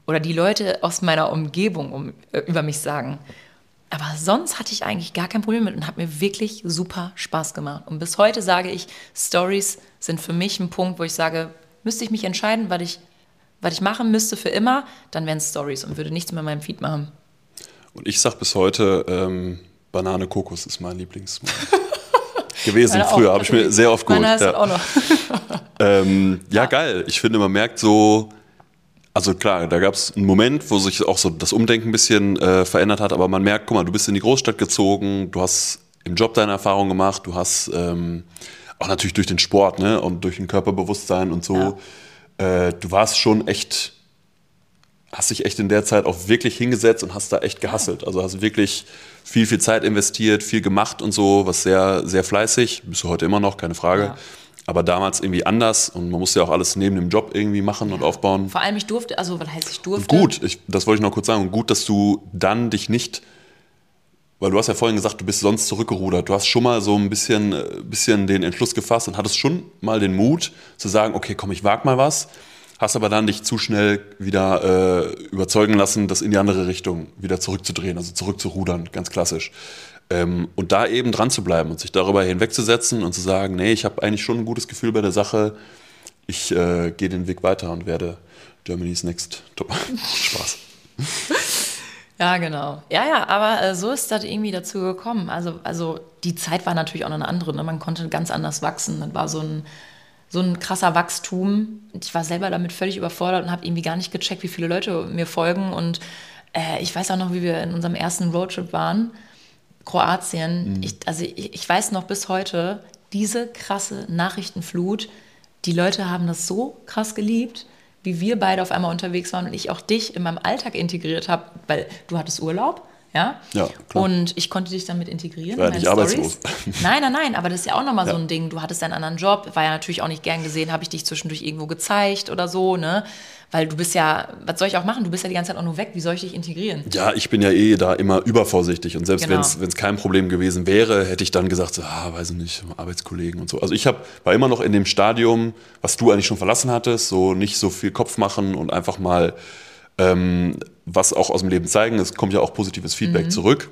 oder die Leute aus meiner Umgebung um, äh, über mich sagen. Aber sonst hatte ich eigentlich gar kein Problem mit und hat mir wirklich super Spaß gemacht. Und bis heute sage ich, Stories sind für mich ein Punkt, wo ich sage, müsste ich mich entscheiden, was ich, was ich machen müsste für immer, dann wären es Stories und würde nichts mehr in meinem Feed machen. Und ich sag bis heute, ähm, Banane Kokos ist mein Lieblingsmoment. gewesen. Meiner auch. Früher habe ich mir sehr oft geholt. Ja. Ähm, ja, geil. Ich finde, man merkt so, also klar, da gab es einen Moment, wo sich auch so das Umdenken ein bisschen äh, verändert hat, aber man merkt, guck mal, du bist in die Großstadt gezogen, du hast im Job deine Erfahrung gemacht, du hast ähm, auch natürlich durch den Sport ne, und durch ein Körperbewusstsein und so, äh, du warst schon echt, hast dich echt in der Zeit auch wirklich hingesetzt und hast da echt gehasselt. Also hast wirklich viel, viel Zeit investiert, viel gemacht und so, was sehr, sehr fleißig, bist du heute immer noch, keine Frage. Ja. Aber damals irgendwie anders und man musste ja auch alles neben dem Job irgendwie machen und aufbauen. Vor allem, ich durfte, also was heißt ich durfte? Gut, ich, das wollte ich noch kurz sagen. Und gut, dass du dann dich nicht, weil du hast ja vorhin gesagt, du bist sonst zurückgerudert. Du hast schon mal so ein bisschen, äh, bisschen den Entschluss gefasst und hattest schon mal den Mut zu sagen, okay, komm, ich wag mal was. Hast aber dann dich zu schnell wieder äh, überzeugen lassen, das in die andere Richtung wieder zurückzudrehen, also zurückzurudern, ganz klassisch. Ähm, und da eben dran zu bleiben und sich darüber hinwegzusetzen und zu sagen, nee, ich habe eigentlich schon ein gutes Gefühl bei der Sache. Ich äh, gehe den Weg weiter und werde Germany's Next Top. Spaß. Ja, genau. Ja, ja, aber äh, so ist das irgendwie dazu gekommen. Also, also die Zeit war natürlich auch noch eine andere. Ne? Man konnte ganz anders wachsen. Das war so ein, so ein krasser Wachstum. Ich war selber damit völlig überfordert und habe irgendwie gar nicht gecheckt, wie viele Leute mir folgen. Und äh, ich weiß auch noch, wie wir in unserem ersten Roadtrip waren, Kroatien. Ich, also ich, ich weiß noch bis heute, diese krasse Nachrichtenflut, die Leute haben das so krass geliebt, wie wir beide auf einmal unterwegs waren und ich auch dich in meinem Alltag integriert habe, weil du hattest Urlaub, ja? Ja, klar. Und ich konnte dich damit integrieren. War in nicht arbeitslos. Nein, nein, nein, aber das ist ja auch nochmal so Ja. ein Ding. Du hattest einen anderen Job, war ja natürlich auch nicht gern gesehen, habe ich dich zwischendurch irgendwo gezeigt oder so, ne? Weil du bist ja, was soll ich auch machen? Du bist ja die ganze Zeit auch nur weg. Wie soll ich dich integrieren? Ja, ich bin ja eh da immer übervorsichtig und selbst Genau. wenn es kein Problem gewesen wäre, hätte ich dann gesagt, so, ah, weiß ich nicht, Arbeitskollegen und so. Also ich hab, war immer noch in dem Stadium, was du eigentlich schon verlassen hattest, so nicht so viel Kopf machen und einfach mal ähm, was auch aus dem Leben zeigen. Es kommt ja auch positives Feedback zurück.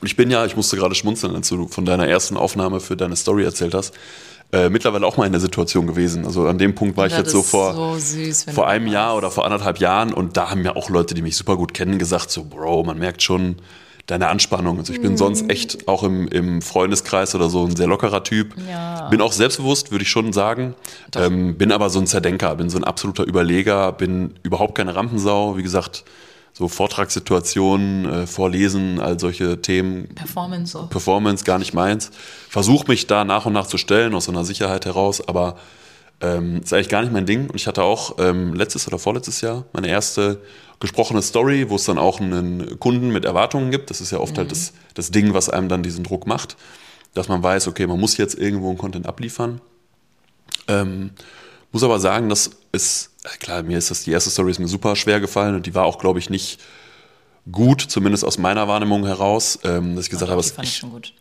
Und ich bin ja, ich musste gerade schmunzeln, als du von deiner ersten Aufnahme für deine Story erzählt hast, äh, mittlerweile auch mal in der Situation gewesen. Also an dem Punkt war ich Das jetzt so vor, so süß, vor einem Jahr oder vor anderthalb Jahren und da haben mir auch Leute, die mich super gut kennen, gesagt, so Bro, man merkt schon deine Anspannung. Also ich bin Mhm. sonst echt auch im, im Freundeskreis oder so ein sehr lockerer Typ. Ja. Bin auch selbstbewusst, würde ich schon sagen. Ähm, bin aber so ein Zerdenker, bin so ein absoluter Überleger, bin überhaupt keine Rampensau. Wie gesagt, so Vortragssituationen, äh, Vorlesen, all solche Themen, Performance so. Performance gar nicht meins. Versuche mich da nach und nach zu stellen, aus so einer Sicherheit heraus, aber ähm, ist eigentlich gar nicht mein Ding. Und ich hatte auch ähm, letztes oder vorletztes Jahr meine erste gesprochene Story, wo es dann auch einen Kunden mit Erwartungen gibt. Das ist ja oft halt das, das Ding, was einem dann diesen Druck macht, dass man weiß, okay, man muss jetzt irgendwo einen Content abliefern. Ähm, muss aber sagen, das ist, äh, klar, mir ist das, die erste Story ist mir super schwer gefallen und die war auch, glaube ich, nicht gut, zumindest aus meiner Wahrnehmung heraus, ähm, dass ich gesagt habe, die fand ich ich, schon gut.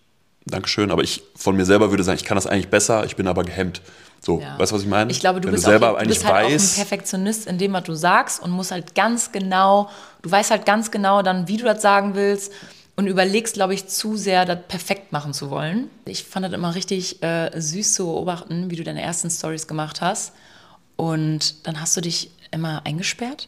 Dankeschön, aber ich von mir selber würde sagen, ich kann das eigentlich besser, ich bin aber gehemmt. So, Ja. weißt du, was ich meine? Ich glaube, du Wenn bist, du selber auch, du bist halt auch ein weißt, Perfektionist in dem, was du sagst und musst halt ganz genau, du weißt halt ganz genau dann, wie du das sagen willst und überlegst, glaube ich, zu sehr, das perfekt machen zu wollen. Ich fand das immer richtig äh, süß zu beobachten, wie du deine ersten Stories gemacht hast und dann hast du dich immer eingesperrt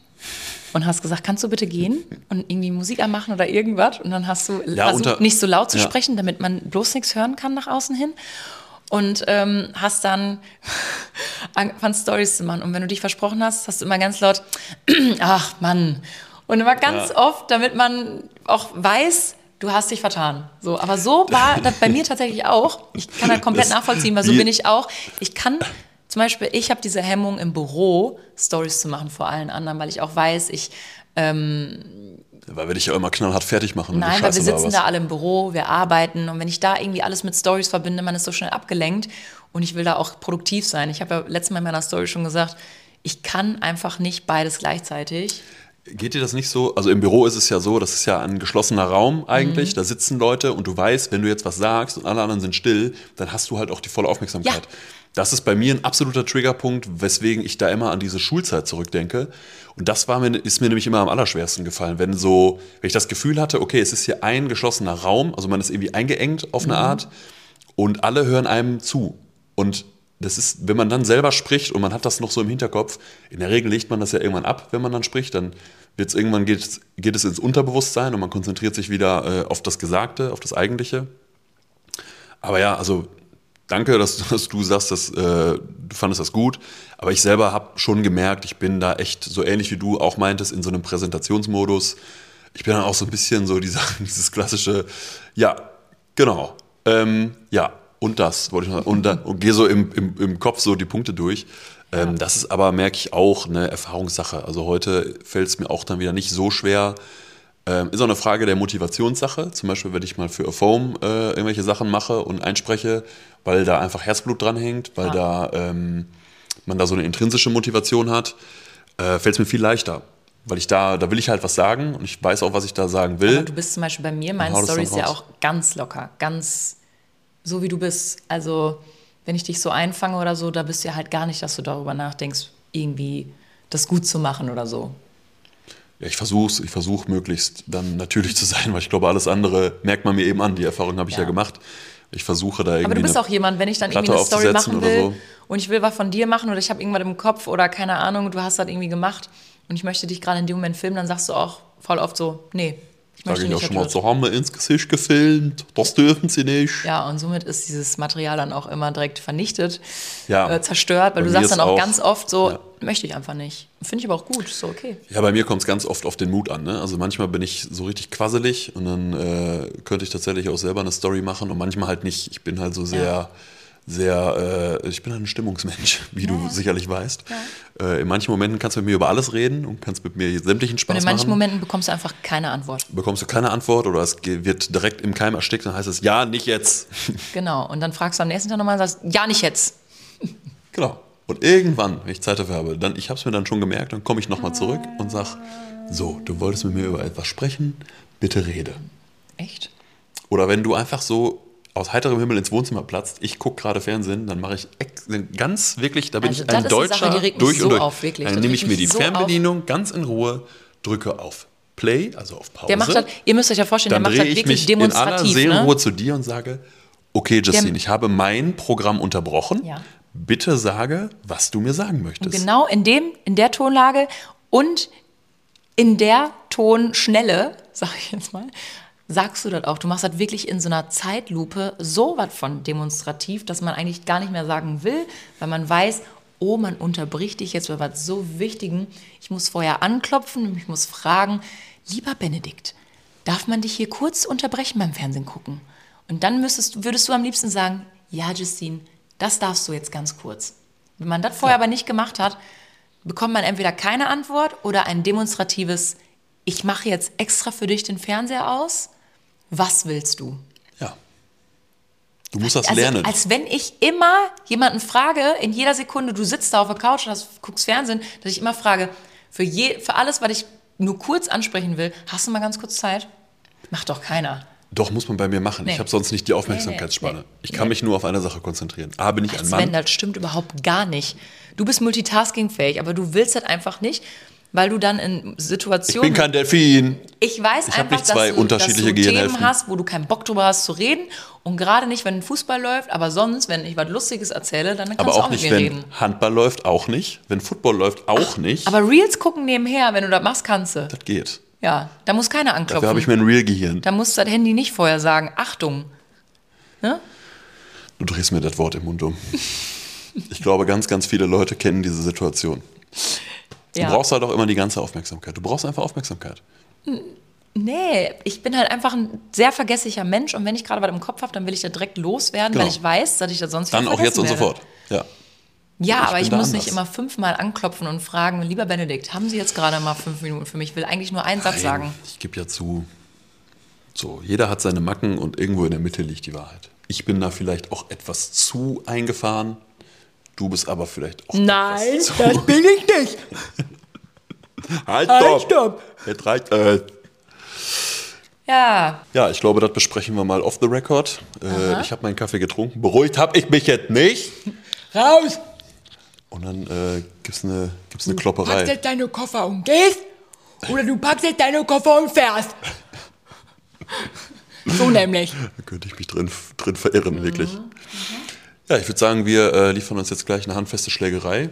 und hast gesagt, kannst du bitte gehen und irgendwie Musik anmachen oder irgendwas und dann hast du Ja, versucht, unter- nicht so laut zu ja. sprechen, damit man bloß nichts hören kann nach außen hin und ähm, hast dann angefangen, Stories zu machen. Und wenn du dich versprochen hast, hast du immer ganz laut, ach Mann. Und immer ganz Ja. oft, damit man auch weiß, du hast dich vertan. So, aber so war das bei mir tatsächlich auch. Ich kann das komplett nachvollziehen, weil so bin ich auch. Ich kann zum Beispiel, ich habe diese Hemmung im Büro, Stories zu machen vor allen anderen, weil ich auch weiß, ich weil wir dich ja immer knallhart fertig machen. Nein, weil wir sitzen da alle im Büro, wir arbeiten und wenn ich da irgendwie alles mit Stories verbinde, man ist so schnell abgelenkt und ich will da auch produktiv sein. Ich habe ja letztes Mal in meiner Story schon gesagt, ich kann einfach nicht beides gleichzeitig. Geht dir das nicht so? Also im Büro ist es ja so, das ist ja ein geschlossener Raum Mhm. eigentlich. Da sitzen Leute und du weißt, wenn du jetzt was sagst und alle anderen sind still, dann hast du halt auch die volle Aufmerksamkeit. Ja. Das ist bei mir ein absoluter Triggerpunkt, weswegen ich da immer an diese Schulzeit zurückdenke. Und das war mir, ist mir nämlich immer am allerschwersten gefallen, wenn so, wenn ich das Gefühl hatte, okay, es ist hier ein geschlossener Raum, also man ist irgendwie eingeengt auf eine Art und alle hören einem zu. Und das ist, wenn man dann selber spricht und man hat das noch so im Hinterkopf, in der Regel legt man das ja irgendwann ab, wenn man dann spricht, dann wird's irgendwann geht, es- geht es ins Unterbewusstsein und man konzentriert sich wieder äh, auf das Gesagte, auf das Eigentliche. Aber ja, also danke, dass, dass du sagst, dass, äh, du fandest das gut. Aber ich selber habe schon gemerkt, ich bin da echt so ähnlich wie du auch meintest, in so einem Präsentationsmodus. Ich bin dann auch so ein bisschen so dieser, dieses klassische, ja, genau, ähm, ja, und das wollte ich noch und, dann- und gehe so im, im, im Kopf so die Punkte durch. Ähm, Das ist aber, merke ich, auch eine Erfahrungssache. Also heute fällt es mir auch dann wieder nicht so schwer, ähm, ist auch eine Frage der Motivationssache. Zum Beispiel, wenn ich mal für A Foam äh, irgendwelche Sachen mache und einspreche, weil da einfach Herzblut dran hängt, weil da ähm, man da so eine intrinsische Motivation hat, äh, fällt es mir viel leichter. Weil ich da, da will ich halt was sagen und ich weiß auch, was ich da sagen will. Aber du bist zum Beispiel bei mir, meine dann Stories ja auch ganz locker, ganz so wie du bist. Also wenn ich dich so einfange oder so, da bist du ja halt gar nicht, dass du darüber nachdenkst, irgendwie das gut zu machen oder so. Ja, ich versuche ich versuch möglichst dann natürlich zu sein, weil ich glaube, alles andere merkt man mir eben an. Die Erfahrung habe ich ja. Ja. gemacht. Ich versuche da irgendwie. Aber du bist auch jemand, wenn ich dann Platte irgendwie eine Story machen will so. und ich will was von dir machen oder ich habe irgendwas im Kopf oder keine Ahnung, du hast das irgendwie gemacht und ich möchte dich gerade in dem Moment filmen, dann sagst du auch voll oft so, nee, ich Sage ich auch schon mal, so haben wir ins Gesicht gefilmt. Das dürfen sie nicht. Ja, und somit ist dieses Material dann auch immer direkt vernichtet, Ja. äh, zerstört, weil Bei du sagst dann auch, auch- ganz oft so, Ja. möchte ich einfach nicht. Finde ich aber auch gut, ist so okay. Ja, bei mir kommt es ganz oft auf den Mut an. Ne? Also manchmal bin ich so richtig quasselig und dann äh, könnte ich tatsächlich auch selber eine Story machen und manchmal halt nicht. Ich bin halt so sehr, Ja. Sehr, äh, ich bin ein Stimmungsmensch, wie du sicherlich weißt. Äh, in manchen Momenten kannst du mit mir über alles reden und kannst mit mir sämtlichen Spaß Und in manchen machen. Momenten bekommst du einfach keine Antwort. bekommst du keine Antwort oder es wird direkt im Keim erstickt, dann heißt es ja, nicht jetzt. Genau. Und dann fragst du am nächsten Tag nochmal und sagst, ja, nicht jetzt. genau. Und irgendwann, wenn ich Zeit dafür habe, dann, ich habe es mir dann schon gemerkt, dann komme ich nochmal zurück und sag, so, du wolltest mit mir über etwas sprechen, bitte rede. Echt? Oder wenn du einfach so aus heiterem Himmel ins Wohnzimmer platzt, ich gucke gerade Fernsehen, dann mache ich ganz wirklich, da bin Also ich ein Deutscher Sache, durch so und durch. auf. Dann nehme ich mir die so Fernbedienung ganz in Ruhe, drücke auf Play, also auf Pause. Der macht das, ihr müsst euch ja vorstellen, dann der macht das drehe ich wirklich mich in aller demonstrativ. Seelenruhe Ne? zu dir und sage, okay Justine, Der- ich habe mein Programm unterbrochen. Ja. Bitte sage, was du mir sagen möchtest. Genau in dem, in der Tonlage und in der Tonschnelle, sag ich jetzt mal, sagst du das auch. Du machst das wirklich in so einer Zeitlupe so was von demonstrativ, dass man eigentlich gar nicht mehr sagen will, weil man weiß, oh, man unterbricht dich jetzt bei was so Wichtigem. Ich muss vorher anklopfen und ich muss fragen, lieber Benedikt, darf man dich hier kurz unterbrechen beim Fernsehen gucken? Und dann müsstest, würdest du am liebsten sagen, ja, Justine, das darfst du jetzt ganz kurz. Wenn man das vorher aber nicht gemacht hat, bekommt man entweder keine Antwort oder ein demonstratives, ich mache jetzt extra für dich den Fernseher aus. Was willst du? Ja. Du musst das Also, lernen. als wenn ich immer jemanden frage, in jeder Sekunde, du sitzt da auf der Couch und hast, guckst Fernsehen, dass ich immer frage, für, je, für alles, was ich nur kurz ansprechen will, hast du mal ganz kurz Zeit? Macht doch keiner. Doch, muss man bei mir machen. Nee. Ich habe sonst nicht die Aufmerksamkeitsspanne. Nee, nee. Ich kann mich nur auf eine Sache konzentrieren. A, bin ich ein Sven, Mann. das stimmt überhaupt gar nicht. Du bist multitaskingfähig, aber du willst das einfach nicht, weil du dann in Ich Situationen. bin kein Delfin. Ich weiß Ich einfach, nicht zwei dass du, unterschiedliche dass du Themen hast, wo du keinen Bock drüber hast zu reden. Und gerade nicht, wenn Fußball läuft, aber sonst, wenn ich was Lustiges erzähle, dann kannst Aber du auch auch mit nicht, mir wenn reden. Handball läuft, auch nicht. Wenn Football läuft, auch nicht. Aber Reels gucken nebenher, wenn du das machst, kannst du. das geht. Ja, da muss keiner Dafür anklopfen. habe ich mein Real-Gehirn. da muss das Handy nicht vorher sagen, Achtung. Ne? Du drehst mir das Wort im Mund um. Ich glaube, ganz, ganz viele Leute kennen diese Situation. Du Ja. brauchst halt auch immer die ganze Aufmerksamkeit. Du brauchst einfach Aufmerksamkeit. Nee, ich bin halt einfach ein sehr vergesslicher Mensch und wenn ich gerade was im Kopf habe, dann will ich da direkt loswerden, Genau. weil ich weiß, dass ich das sonst Dann auch jetzt und werde. sofort. Ja. Ja, Ich aber ich da muss nicht anders. immer fünfmal anklopfen und fragen, lieber Benedikt, haben Sie jetzt gerade mal fünf Minuten für mich? Ich will eigentlich nur einen Satz Nein, sagen. Ich gebe ja zu. So, jeder hat seine Macken und irgendwo in der Mitte liegt die Wahrheit. Ich bin da vielleicht auch etwas zu eingefahren. Du bist aber vielleicht auch. etwas zu. bin ich nicht. Halt, Halt, stopp! stopp. Jetzt reicht äh. Ja, Ja, ich glaube, das besprechen wir mal off the record. Äh, ich habe meinen Kaffee getrunken. Beruhigt habe ich mich jetzt nicht. raus. Und dann äh, gibt's eine, gibt's eine Packst Klopperei. jetzt deine Koffer und gehst oder du packst jetzt deine Koffer und fährst. So nämlich. Da könnte ich mich drin, drin verirren, wirklich. Ja, ich würde sagen, wir äh, liefern uns jetzt gleich eine handfeste Schlägerei.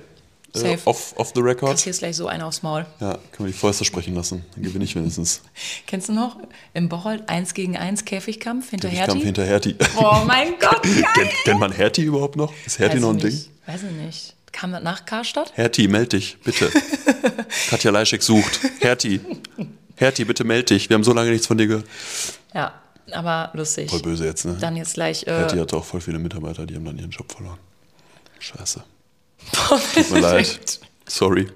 Äh, Safe. off, off the record. Kassierst gleich so einen aufs Maul. Ja, können wir die Fäuste sprechen lassen. Dann gewinne ich wenigstens. Kennst du noch? Im Bocholt 1 gegen 1 Käfigkampf hinter kam Hertie? hinter Hertie. Oh mein Gott, geil. Kennt, man Hertie überhaupt noch? Ist Hertie Weiß noch ein Ding? nicht. Weiß ich nicht. Kam das nach Karstadt? Hertie, meld dich, bitte. Katja Leischek sucht. Hertie. Hertie, bitte meld dich. Wir haben so lange nichts von dir gehört. Ja, aber lustig. Voll böse jetzt, ne? Dann jetzt gleich. Äh, hatte auch voll viele Mitarbeiter, die haben dann ihren Job verloren. Scheiße. Tut mir leid. Sorry.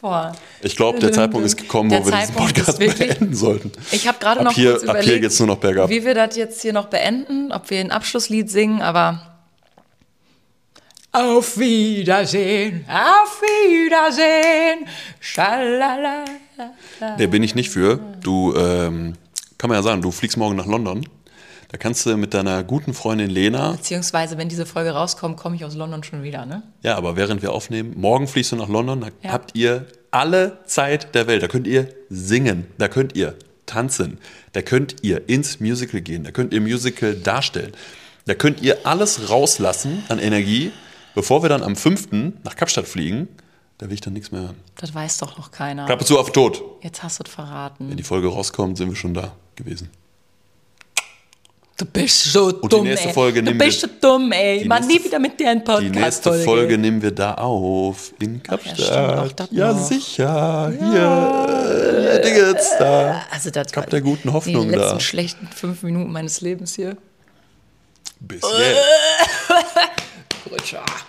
Boah. Ich glaube, der Zeitpunkt ist gekommen, wo Der wir diesen Zeitpunkt ist Podcast wirklich- beenden sollten. Ich habe gerade Ab noch hier- kurz ab hier überlegt, geht's nur noch bergab. wie wir das jetzt hier noch beenden, ob wir ein Abschlusslied singen, aber Auf Wiedersehen, auf Wiedersehen. Schalala. Der bin ich nicht für. Du, ähm, kann man ja sagen, du fliegst morgen nach London. Da kannst du mit deiner guten Freundin Lena, beziehungsweise wenn diese Folge rauskommt, komme ich aus London schon wieder, ne? ja, aber während wir aufnehmen, morgen fliegst du nach London, da Ja. habt ihr alle Zeit der Welt. Da könnt ihr singen, da könnt ihr tanzen, da könnt ihr ins Musical gehen, da könnt ihr Musical darstellen. Da könnt ihr alles rauslassen an Energie, bevor wir dann am 5. nach Kapstadt fliegen. Da will ich dann nichts mehr hören. Das weiß doch noch keiner. Klappe zu auf Tod. Jetzt hast du es verraten. Wenn die Folge rauskommt, sind wir schon da gewesen. Du bist so die dumm, nächste ey. Folge Du nehmen bist wir- so dumm, ey. die nächste- nie wieder mit dir einen Die Podcast nächste Folge nehmen wir da auf in Kapstadt. stimmt, auch das Ja, noch. sicher. Hier, hier Dingens da. Also das Kap der guten Hoffnung die letzten da. schlechten fünf Minuten meines Lebens hier. Bis jetzt.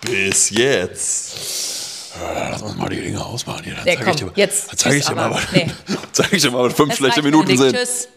Bis jetzt. Lass uns mal die Dinge ausmachen hier. Dann zeige ich dir, jetzt. dann zeige ich dir mal, Nee. zeig ich dir mal, was fünf schlechte Minuten sind. Tschüss.